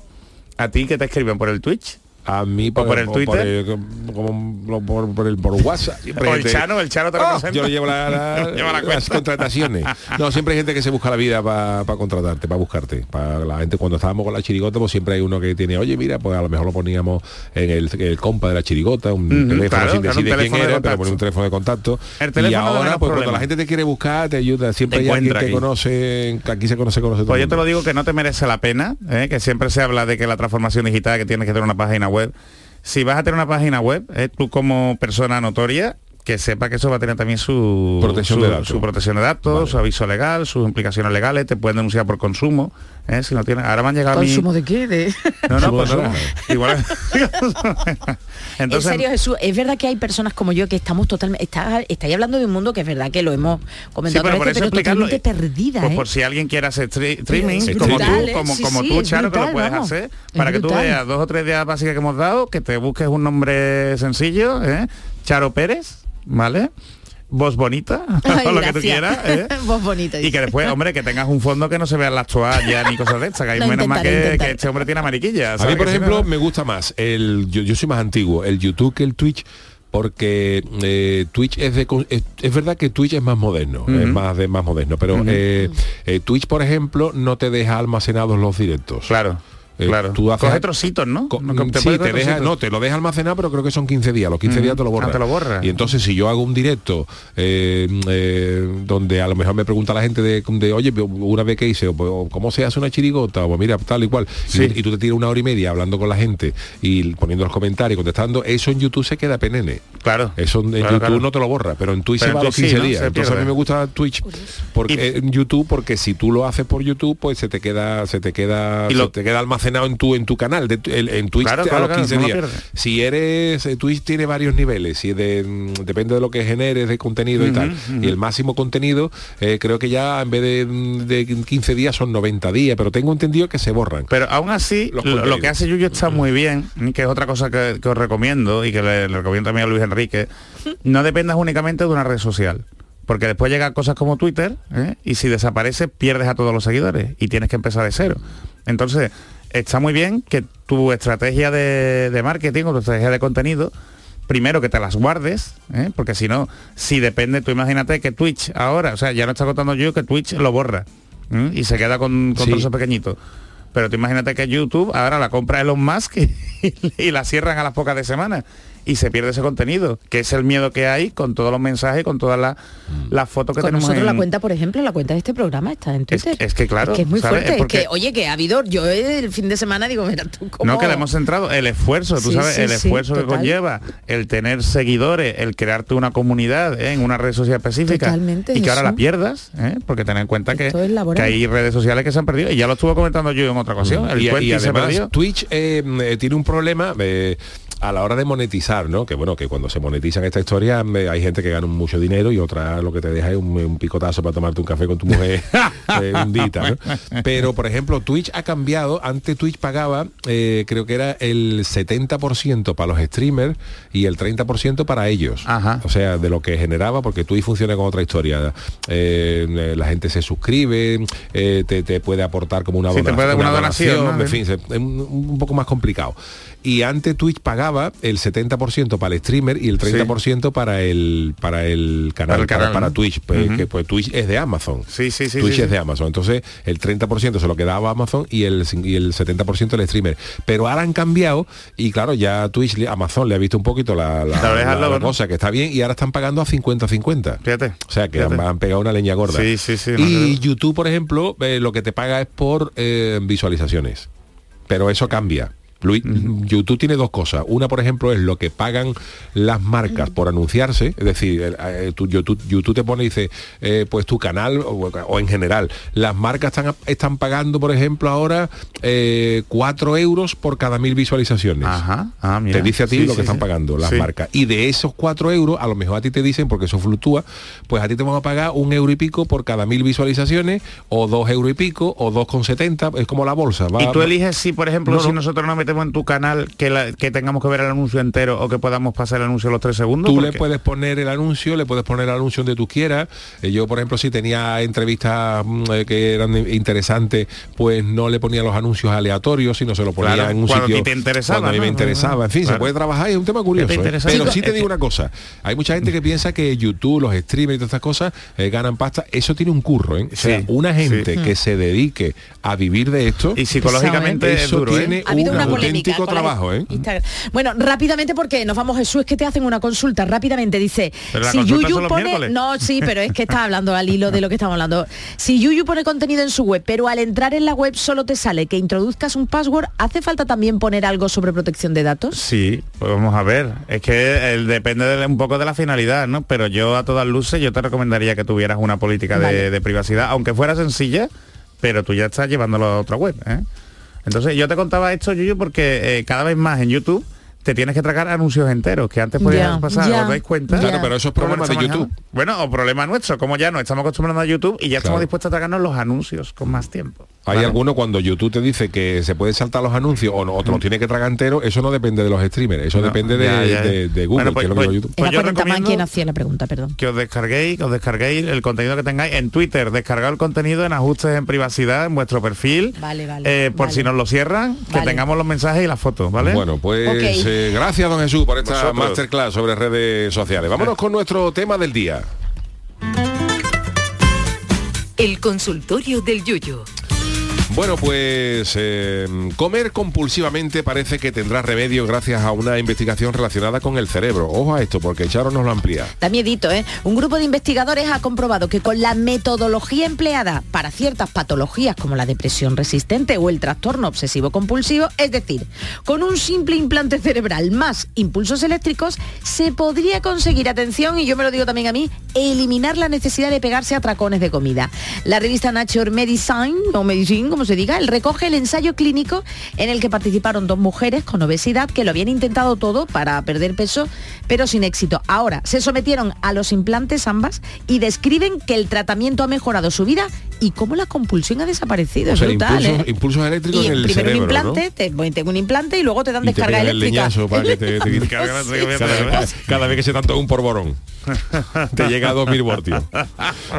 a ti que te escriben por el Twitch. A mí por el Twitter. el- como- por, por el, por WhatsApp. O el Chano, el Chano te Oh, representa. Yo le llevo la- la- Lleva la las contrataciones. No, siempre hay gente que se busca la vida para contratarte, para buscarte. Para la gente cuando estábamos con la chirigota, pues siempre hay uno que tiene, oye, mira, pues a lo mejor lo poníamos en el, el compa de la chirigota, un teléfono claro, sin claro, decir de quién de era, pero contacto. poner un teléfono de contacto. El y teléfono de ahora, pues cuando la gente te quiere buscar, te ayuda. Siempre Te hay alguien encuentra que aquí. conoce, aquí se conoce, conoce todo Pues el yo te lo digo que no te merece la pena, ¿eh? que siempre se habla de que la transformación digital, que tienes que tener una página web. Si vas a tener una página web, ¿eh? tú como persona notoria, que sepa que eso va a tener también su Protección su, de datos. su protección de datos, su aviso legal, sus implicaciones legales, te pueden denunciar por consumo, ¿eh? si no tienes. Ahora me han llegado a mí. ¿Consumo de qué? De... No, no, naranja. Igual. Entonces, en serio, Jesús, es verdad que hay personas como yo que estamos totalmente... Está, estáis hablando de un mundo que es verdad que lo hemos Sí, comentado pero otra por eso pero totalmente eh, perdida, Pues ¿eh? por si alguien quiere hacer stre- streaming, como brutal, tú, ¿eh? como, Sí, como sí, tú, Charo, que lo brutal, puedes vamos. hacer, Es para que tú brutal. veas dos o tres días básicas que hemos dado, que te busques un nombre sencillo, ¿eh? Charo Pérez, ¿vale? Voz bonita, Ay, o lo que tú quieras, ¿eh? Voz bonita. Y que después, hombre, que tengas un fondo que no se vean las toallas ni cosas de estas, que hay Lo menos más que, este hombre tiene mariquilla. A ¿sabes? mí, por ejemplo, no- me gusta más el yo, yo soy más antiguo, el YouTube que el Twitch porque eh, Twitch es de con- es, es verdad que Twitch es más moderno, es más de más moderno, pero eh, eh, Twitch, por ejemplo, no te deja almacenados los directos. Claro. Eh, claro. tú haces- Coge trocitos, ¿no? Co- No, que sí, puede te deja, no, te lo deja almacenado, pero creo que son 15 días. Los 15 Ujú. días te lo borra. Ah, te lo borra. Y entonces si yo hago un directo eh, eh, donde a lo mejor me pregunta la gente de, de, oye, una vez que hice, o, ¿cómo se hace una chirigota? O pues mira, tal y cual. Y- Sí. Y, tú te tiras una hora y media hablando con la gente y poniendo los comentarios, contestando, eso en YouTube se queda penene. Claro. Eso en Claro, YouTube claro. no te lo borra, pero en Twitch Pero se va a los Twitch sí, 15 ¿no? días. Se Entonces a mí me gusta Twitch porque en YouTube, porque si tú lo haces por YouTube, pues se te queda, se te queda, Y se lo- te queda almacenado en tu en tu canal. De, en Twitch Claro, claro, a los claro, 15 no lo días. Si eres, eh, Twitch tiene varios niveles, si de, mm, depende de lo que generes de contenido y tal. Y el máximo contenido, eh, creo que ya en vez de, mm, de 15 días son 90 días, pero tengo entendido que se borran. Pero aún así, lo, que hace Yuyo está muy bien, que es otra cosa que, que os recomiendo y que le, le recomiendo también a Luis Enrique. No dependas únicamente de una red social. Porque después llegan cosas como Twitter ¿eh? y si desaparece pierdes a todos los seguidores y tienes que empezar de cero. Entonces, está muy bien que tu estrategia de, de marketing o tu estrategia de contenido, primero que te las guardes, ¿eh? porque si no, si depende, tú imagínate que Twitch ahora, o sea, ya no está contando yo que Twitch lo borra ¿eh? y se queda con, con Sí. trozos pequeñitos. Pero tú imagínate que YouTube ahora la compra Elon Musk y, y la cierran a las pocas de semanas y se pierde ese contenido, que es el miedo que hay con todos los mensajes, con todas las, las fotos que Con tenemos nosotros la en- cuenta, por ejemplo, la cuenta de este programa está en Es, Twitter. es que claro, Es que es muy ¿sabes? fuerte. Porque- Es que, oye, que ha habido, yo el fin de semana digo, mira tú cómo... No, que le hemos centrado el esfuerzo, tú Sí, sabes, sí, el sí, esfuerzo que total. conlleva el tener seguidores, el crearte una comunidad ¿eh? en una red social específica Totalmente, y que ahora la pierdas, ¿eh? porque ten en cuenta que, que hay redes sociales que se han perdido y ya lo estuvo comentando yo en otra ocasión. El y, y 20 se además perdió. Twitch eh, eh, tiene un problema eh, a la hora de monetizar, ¿no? Que bueno, que cuando se monetizan esta historia hay gente que gana mucho dinero y otra lo que te deja es un, un picotazo para tomarte un café con tu mujer eh, un dita, ¿no? Pero por ejemplo, Twitch ha cambiado. Antes Twitch pagaba, eh, creo que era el 70% para los streamers y el 30% para ellos. O sea, de lo que generaba, porque Twitch funciona con otra historia. Eh, la gente se suscribe, te, te puede aportar como una, Sí, te dona- puede dar una donación, ¿no? en fin, es un, un poco más complicado. Y antes Twitch pagaba el 70% para el streamer y el 30% para el para el canal, Para el canal, para ¿no? Twitch, pues, que pues Twitch es de Amazon. Sí, sí, sí. Twitch sí, es sí. de Amazon. Entonces, el 30% se lo quedaba Amazon y el, y el 70% el streamer. Pero ahora han cambiado y claro, ya Twitch, Amazon le ha visto un poquito la, la- cosa, que está bien, y ahora están pagando a 50-50. Fíjate. O sea, que Fíjate. han, han pegado una leña gorda. Sí, sí, sí, y. YouTube, por ejemplo, eh, lo que te paga es por eh, visualizaciones. Pero eso cambia. Luis, YouTube tiene dos cosas. Una, por ejemplo, es lo que pagan las marcas por anunciarse. Es decir, eh, tu- YouTube, YouTube te pone y dice, eh, pues tu canal o, o en general, las marcas están, están pagando, por ejemplo, ahora eh, 4 euros por cada mil visualizaciones. Ajá. Ah, mira. Te dice a ti Sí, lo sí, que están pagando las marcas. Y de esos 4 euros, a lo mejor a ti te dicen, porque eso fluctúa, pues a ti te van a pagar un euro y pico por cada mil visualizaciones, o dos euros y pico, o dos con 70, es como la bolsa. va- Y tú eliges si, por ejemplo, No, si no. nosotros nos metemos en tu canal, que, la- que tengamos que ver el anuncio entero o que podamos pasar el anuncio a los tres segundos. Tú le puedes poner el anuncio, le puedes poner el anuncio donde tú quieras. Eh, yo, por ejemplo, si tenía entrevistas mm, eh, que eran interesantes, pues no le ponía los anuncios aleatorios, sino se lo ponía Claro, en un cuando sitio te interesaba, cuando a mí me ¿no? interesaba. En fin, se puede trabajar y es un tema curioso. te ¿eh? Pero Sí, te digo una cosa. Hay mucha gente que piensa que YouTube, los streamers y todas estas cosas eh, ganan pasta. Eso tiene un curro, ¿eh? O sea, Sí, una gente sí. que se dedique a vivir de esto Y psicológicamente es eso duro, ¿eh? tiene una polémica auténtico trabajo, ¿eh? Instagram. Bueno, rápidamente porque nos vamos Jesús, es que te hacen una consulta rápidamente. Dice, Pero si Yuyu pone... miércoles. No, sí, pero es que está hablando al hilo de lo que estamos hablando. Si Yuyu pone contenido en su web, pero al entrar en la web solo te sale que introduzcas un password, ¿hace falta también poner algo sobre protección de datos? Sí, pues vamos a ver. Es que el- depende de- un poco de la finalidad, ¿no? Pero yo a todas luces yo te recomendaría que tuvieras una política de, de privacidad, aunque fuera sencilla, pero tú ya estás llevándolo a otra web. ¿eh? Entonces yo te contaba esto, Yuyu, porque eh, cada vez más en YouTube te tienes que tragar anuncios enteros, que antes podías pasar, ya, ¿os dais cuenta? ya. Claro, pero eso es ¿Cómo problema de YouTube. manejando? Bueno, o problema nuestro, como ya nos estamos acostumbrando a YouTube y ya estamos dispuestos a tragarnos los anuncios con más tiempo. Hay ¿vale? algunos cuando YouTube te dice que se puede saltar los anuncios o, no, o te lo tiene que tragar entero, eso no depende de los streamers, eso No, depende de, ya, ya. de- de Google, Bueno, pues- que es lo que pues- es YouTube. Pues yo 40 más recomiendo- quien hacía la pregunta, perdón. que os descarguéis, que os descarguéis el contenido que tengáis en Twitter, descargar el contenido en ajustes en privacidad en vuestro perfil, Vale, vale, eh, por vale. si nos lo cierran, que Vale. tengamos los mensajes y las fotos, ¿vale? Bueno, pues eh, gracias don Jesús por esta Vosotros. masterclass sobre redes sociales. Vámonos con nuestro tema del día. El consultorio del Yuyo. Bueno, pues eh, comer compulsivamente parece que tendrá remedio gracias a una investigación relacionada con el cerebro. Ojo a esto, porque Charo nos lo amplía. Da miedito, ¿eh? Un grupo de investigadores ha comprobado que con la metodología empleada para ciertas patologías como la depresión resistente o el trastorno obsesivo compulsivo, es decir, con un simple implante cerebral más impulsos eléctricos, se podría conseguir, atención, y yo me lo digo también a mí, eliminar la necesidad de pegarse a tracones de comida. La revista Nature Medicine, o Medicine, como se diga, él recoge el ensayo clínico en el que participaron dos mujeres con obesidad que lo habían intentado todo para perder peso, pero sin éxito. Ahora, se sometieron a los implantes ambas y describen que el tratamiento ha mejorado su vida y cómo la compulsión ha desaparecido. O es sea, brutal, impulsos, ¿eh? impulsos eléctricos Y en el primero cerebro, un implante, ¿no? te ponen un implante y luego te dan Y te descarga el eléctrica. leñazo para que te, te- cada vez que se tanto un porborón. Te llega a 2000 voltios.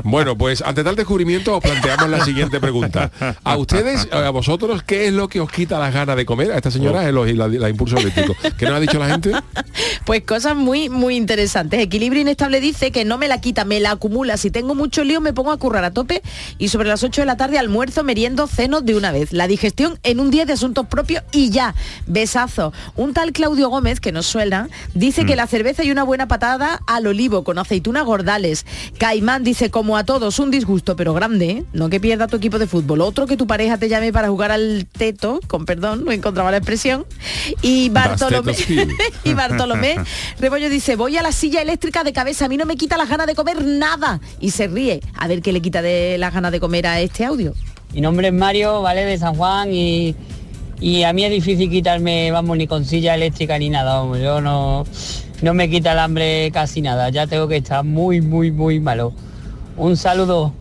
Bueno, pues ante tal descubrimiento os planteamos la siguiente pregunta. A ustedes, a vosotros, ¿qué es lo que os quita las ganas de comer? A esta señora es los la, la impulso eléctrico. ¿Qué nos ha dicho la gente? Pues cosas muy, muy interesantes. Equilibrio Inestable dice que no me la quita, me la acumula. Si tengo mucho lío me pongo a currar a tope y sobre las 8 de la tarde almuerzo, meriendo, ceno de una vez. La digestión en un día de asuntos propios y ya. Besazo. Un tal Claudio Gómez, que nos suena, dice que la cerveza y una buena patada al olivo con aceitunas gordales. Caimán dice, como a todos, un disgusto, pero grande, ¿eh? no que pierda tu equipo de fútbol. Otro que tu pareja te llame para jugar al teto, con perdón, no encontraba la expresión. Y Bartolomé, y Bartolomé Rebollo dice, voy a la silla eléctrica de cabeza, a mí no me quita las ganas de comer nada. Y se ríe. A ver qué le quita de las ganas de comer a este audio. Mi nombre es Mario, ¿vale? De San Juan y, y a mí es difícil quitarme, vamos, ni con silla eléctrica ni nada, vamos. Yo no, no me quita el hambre casi nada. Ya tengo que estar muy, muy, muy malo. Un saludo.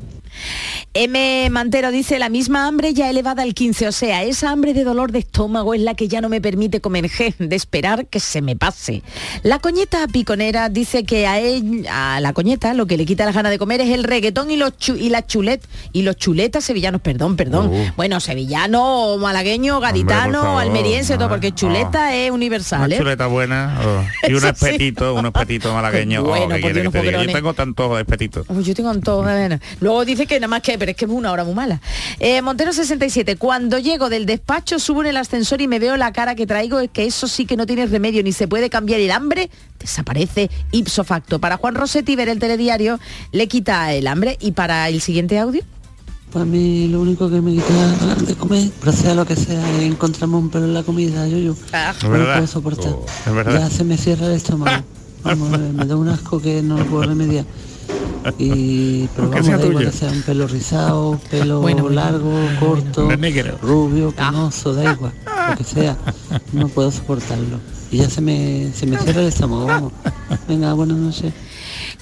M. Mantero dice, la misma hambre ya elevada al 15, o sea, esa hambre de dolor de estómago es la que ya no me permite comer G, de esperar que se me pase. La coñeta piconera dice que a, él, a la coñeta lo que le quita las ganas de comer es el reggaetón y los chu- y la chulet y los chuletas sevillanos, perdón, perdón. Uh. Bueno, sevillano, malagueño, gaditano, almeriense, todo, ah, porque chuleta es universal, Una ¿eh? chuleta buena oh, y un espetito, un espetito malagueño. Bueno, oh, ¿qué por quiere Dios, que unos te diga? Yo boquerones. tengo tanto de espetito. Uy, yo tengo antojo de. Luego dice que nada más que, pero es que es una hora muy mala. Eh, Montero 67, cuando llego del despacho, subo en el ascensor y me veo la cara que traigo, es que eso sí que no tiene remedio, ni se puede cambiar el hambre, desaparece ipso facto. Para Juan Rossetti ver el telediario le quita el hambre y para el siguiente audio. Para mí lo único que me quita de comer, pero sea lo que sea, encontrarme un pelo en la comida, yo, yo. Es No lo puedo soportar. Oh. Ya se me cierra el estómago. Vamos, me, me da un asco que no lo puedo remediar. Y, pero vamos, sea da igual que sea un pelo rizado, pelo Bueno, bueno, largo, corto, rubio, canoso, da igual, lo que sea. No puedo soportarlo. Y ya se me, se me cierra el estómago, vamos. Venga, buenas noches.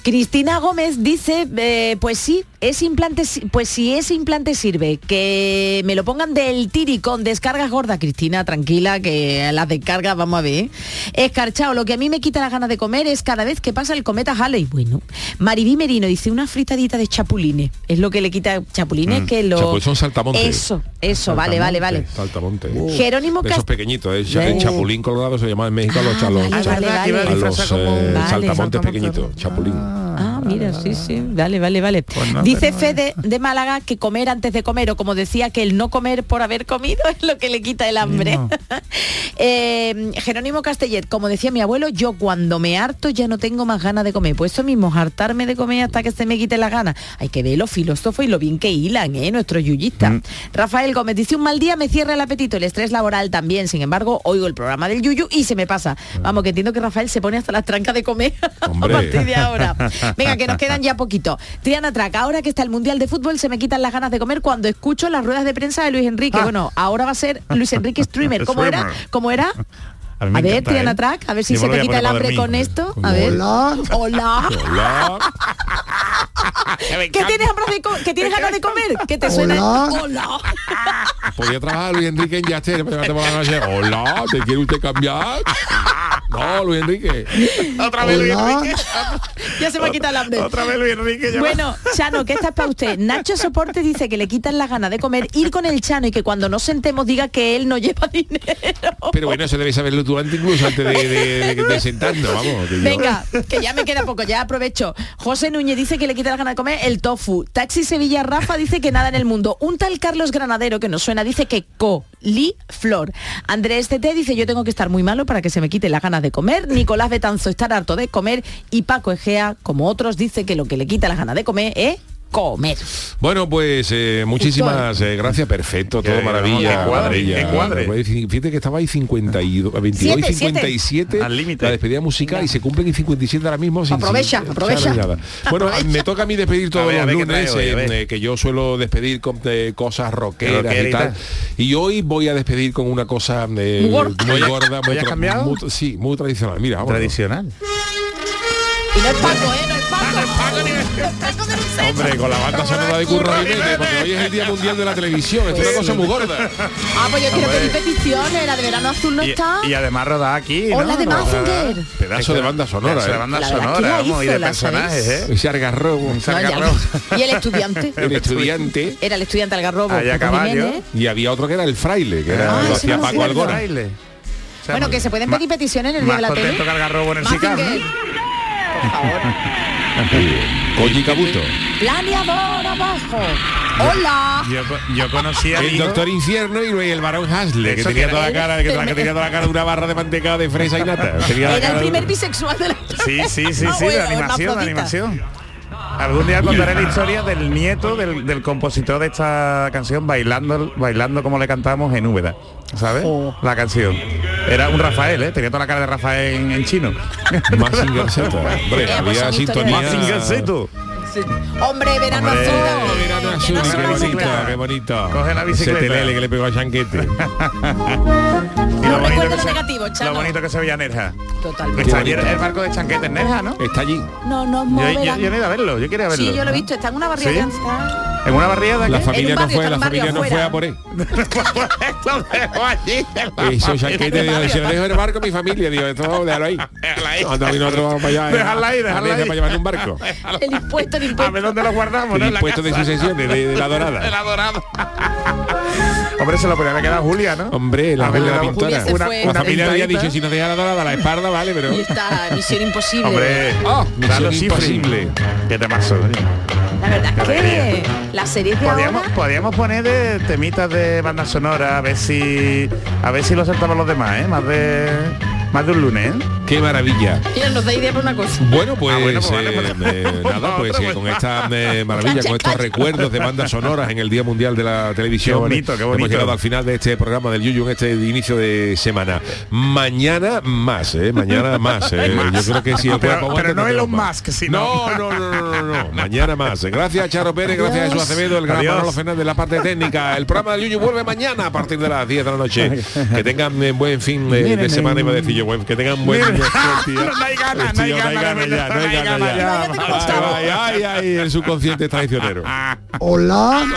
Cristina Gómez dice, eh, pues sí, es implante, pues si ese implante sirve, que me lo pongan del tiri con descargas gordas, Cristina, tranquila, que las descargas vamos a ver. ¿eh? Escarchado, lo que a mí me quita las ganas de comer es cada vez que pasa el cometa Halley. Bueno, Maribí Merino dice una fritadita de chapulines. Es lo que le quita chapulines Mm. que lo. Son saltamontes. Eso, eso, vale, vale, vale. Saltamonte. Jerónimo De esos Cast- pequeñitos, ¿eh? el Uh. chapulín colorado se llama en México a los, a los, vale, vale, vale. a los, eh, Vale. saltamontes pequeñitos, chapulín. Ah, mira, sí, sí, vale, vale, vale. no, Dice no, Fede de Málaga que comer antes de comer, o como decía, que el no comer por haber comido es lo que le quita el hambre. Eh, Jerónimo Castellet, como decía mi abuelo, yo cuando me harto ya no tengo más ganas de comer. Pues eso mismo, hartarme de comer hasta que se me quite la gana. Hay que ver los filósofos y lo bien que hilan, ¿eh? Nuestros yuyistas. Rafael Gómez dice, un mal día me cierra el apetito, el estrés laboral también. Sin embargo, oigo el programa del yuyu y se me pasa. Vamos, que entiendo que Rafael se pone hasta las trancas de comer a partir de ahora. Venga, que nos quedan ya poquito. Triana Track, ahora que está el Mundial de Fútbol, se me quitan las ganas de comer cuando escucho las ruedas de prensa de Luis Enrique. Bueno, ahora va a ser Luis Enrique Streamer. ¿Cómo era? ¿Cómo era? A, mí A me ver, encanta, Triana ¿eh? Track, a ver si Yo se te quita el hambre con esto. A ver. Hola. Hola. Hola. ¿Qué tienes, hambre de co- ¿Qué tienes ganas de comer? ¿Qué te suena? Hola. Hola. Podía trabajar Luis Enrique en Yaster, pero te por la noche. Hola, ¿te quiere usted cambiar? No, Luis Enrique. Otra vez Luis. Enrique. Ya se me ha quitado el hambre. Otra vez Luis Enrique. ya. Bueno, Chano, ¿qué está para usted? Nacho Soporte dice que le quitan las ganas de comer, ir con el Chano y que cuando nos sentemos diga que él no lleva dinero. Pero bueno, eso debe saberlo tú antes incluso antes de, de, de- de sentarnos, vamos. Venga, que ya me queda poco, ya aprovecho. José Núñez dice que le quita las ganas de comer el tofu. Taxi Sevilla Rafa dice que nada en el mundo. Un tal Carlos Granadero que nos suena dice que coliflor. Andrés TT dice yo tengo que estar muy malo para que se me quite las ganas de comer. Nicolás Betanzo estar harto de comer. Y Paco Egea, como otros, dice que lo que le quita las ganas de comer es comer. Bueno, pues eh, muchísimas eh, gracias, perfecto, todo maravilla. cuadre. Pues, Fíjate que estaba ahí 52, 22 Siete, y 57 Al límite. la despedida musical y se cumplen en 57 ahora mismo. sin- Aprovecha, sin- aprovecha. nada. Bueno, me toca a mí despedir todos ver, los lunes, hoy, eh, que yo suelo despedir con cosas rockeras Rockera y y tal. Y hoy voy a despedir con una cosa eh, Muy gorda. muy muy, ¿Hoy has tra- cambiado? muy- sí, muy tradicional. Mira, vamos. Tradicional. Y no es Paco, ¿eh? Hombre, con la banda sonora de Curro Jiménez, porque hoy es el Día Mundial de la Televisión, esto es una cosa muy gorda. Ah, pues yo quiero pedir peticiones. La de verano azul no Y, está. y además rodada aquí. O de Mazinger. Pedazo de banda sonora, Pedazo de ¿eh? banda sonora, ¿quién la vamos, y de personajes? ¿eh? Ese no. Y el estudiante. El estudiante. Era el estudiante Algarrobo. Y había otro que era el fraile, que era, Ah, lo hacía Paco Algora. Bueno, que se pueden pedir peticiones en el día de Más la tele. ¿No? Koji Kabuto. Planeador abajo. Hola. Yo, yo conocí a El doctor Infierno y luego el varón Hasle, que tenía que toda la cara, que, que tenía toda la cara de una barra de mantecado de fresa y nata. Tenía la Era el primer bisexual de la Sí, sí, sí, sí, bueno, de animación, de animación. Algún día contaré la historia del nieto del, del compositor de esta canción bailando, bailando como le cantamos en Úbeda. ¿Sabes? Oh. La canción. Era un Rafael, ¿eh? Tenía toda la cara de Rafael en, en chino. Eh, pues había sintonía. Hombre, verano Hombre, azul. Verano Que azul, no qué bonito, bicicleta. qué bonito. Coge la bicicleta. Que le pegó a Chanquete. Y No lo bonito, recuerdo que lo se, negativo, Chano. lo bonito que se veía Nerja. Totalmente. Está allí el, barco de Chanquete en Nerja, ¿no? Está allí. No nos Yo, yo, yo no he ido a verlo, yo quería verlo. Sí, yo lo he visto. Está en una barriada ¿Sí? De. ¿En una barriada? La familia no fue, está la familia no fue a por él. La Eso chaquete, digo, si lo dejo en el barco mi familia, digo, esto déjalo ahí. No, también nosotros vamos para allá. Déjala ahí, a Venecia ahí. para llevar un barco. El impuesto, el A impuesto. ver dónde lo guardamos, El ¿no? En la impuesto de sucesión de, de- de la De dorada. la dorada. Hombre, se lo podría haber quedado Julia, ¿no? Hombre, la A ver, Julia la pintora. Una. La una familia había dicho, si nos deja la dorada, la espalda, vale, pero... Y esta misión imposible. Hombre, Ah, Carlos misión imposible. ¿Qué te pasó? La verdad es que las series de Podríamos, ahora... podríamos poner de temitas de banda sonora a ver si a ver si lo acertamos los demás, ¿eh? Más de más de un lunes, ¿eh? Qué maravilla. Mira, nos da idea por una cosa. Bueno, pues, Ah, bueno, pues vale, eh, pues- eh, nada, pues eh, con esta eh, maravilla, con estos recuerdos de bandas sonoras en el Día Mundial de la Televisión. Qué bonito, qué Hemos llegado al final de este programa del Yuyu en este inicio de semana. Mañana más, ¿eh? Mañana más. ¿eh? Yo creo que el Pero- pero no Elon más. Musk, sino- No, no, no, no, no, no. Mañana más. Gracias, Charo Pérez, gracias a Jesús Acevedo, el gran Adiós. Manolo Fernández, la parte técnica. El programa del Yuyu vuelve mañana a partir de las 10 de la noche. Que tengan eh, buen fin de, de semana, iba a decir yo, que tengan buen. No hay ganas, no hay ganas de ya, no hay ganas ya. ya. Ay, ay, ay, ay, el subconsciente traicionero. Hola.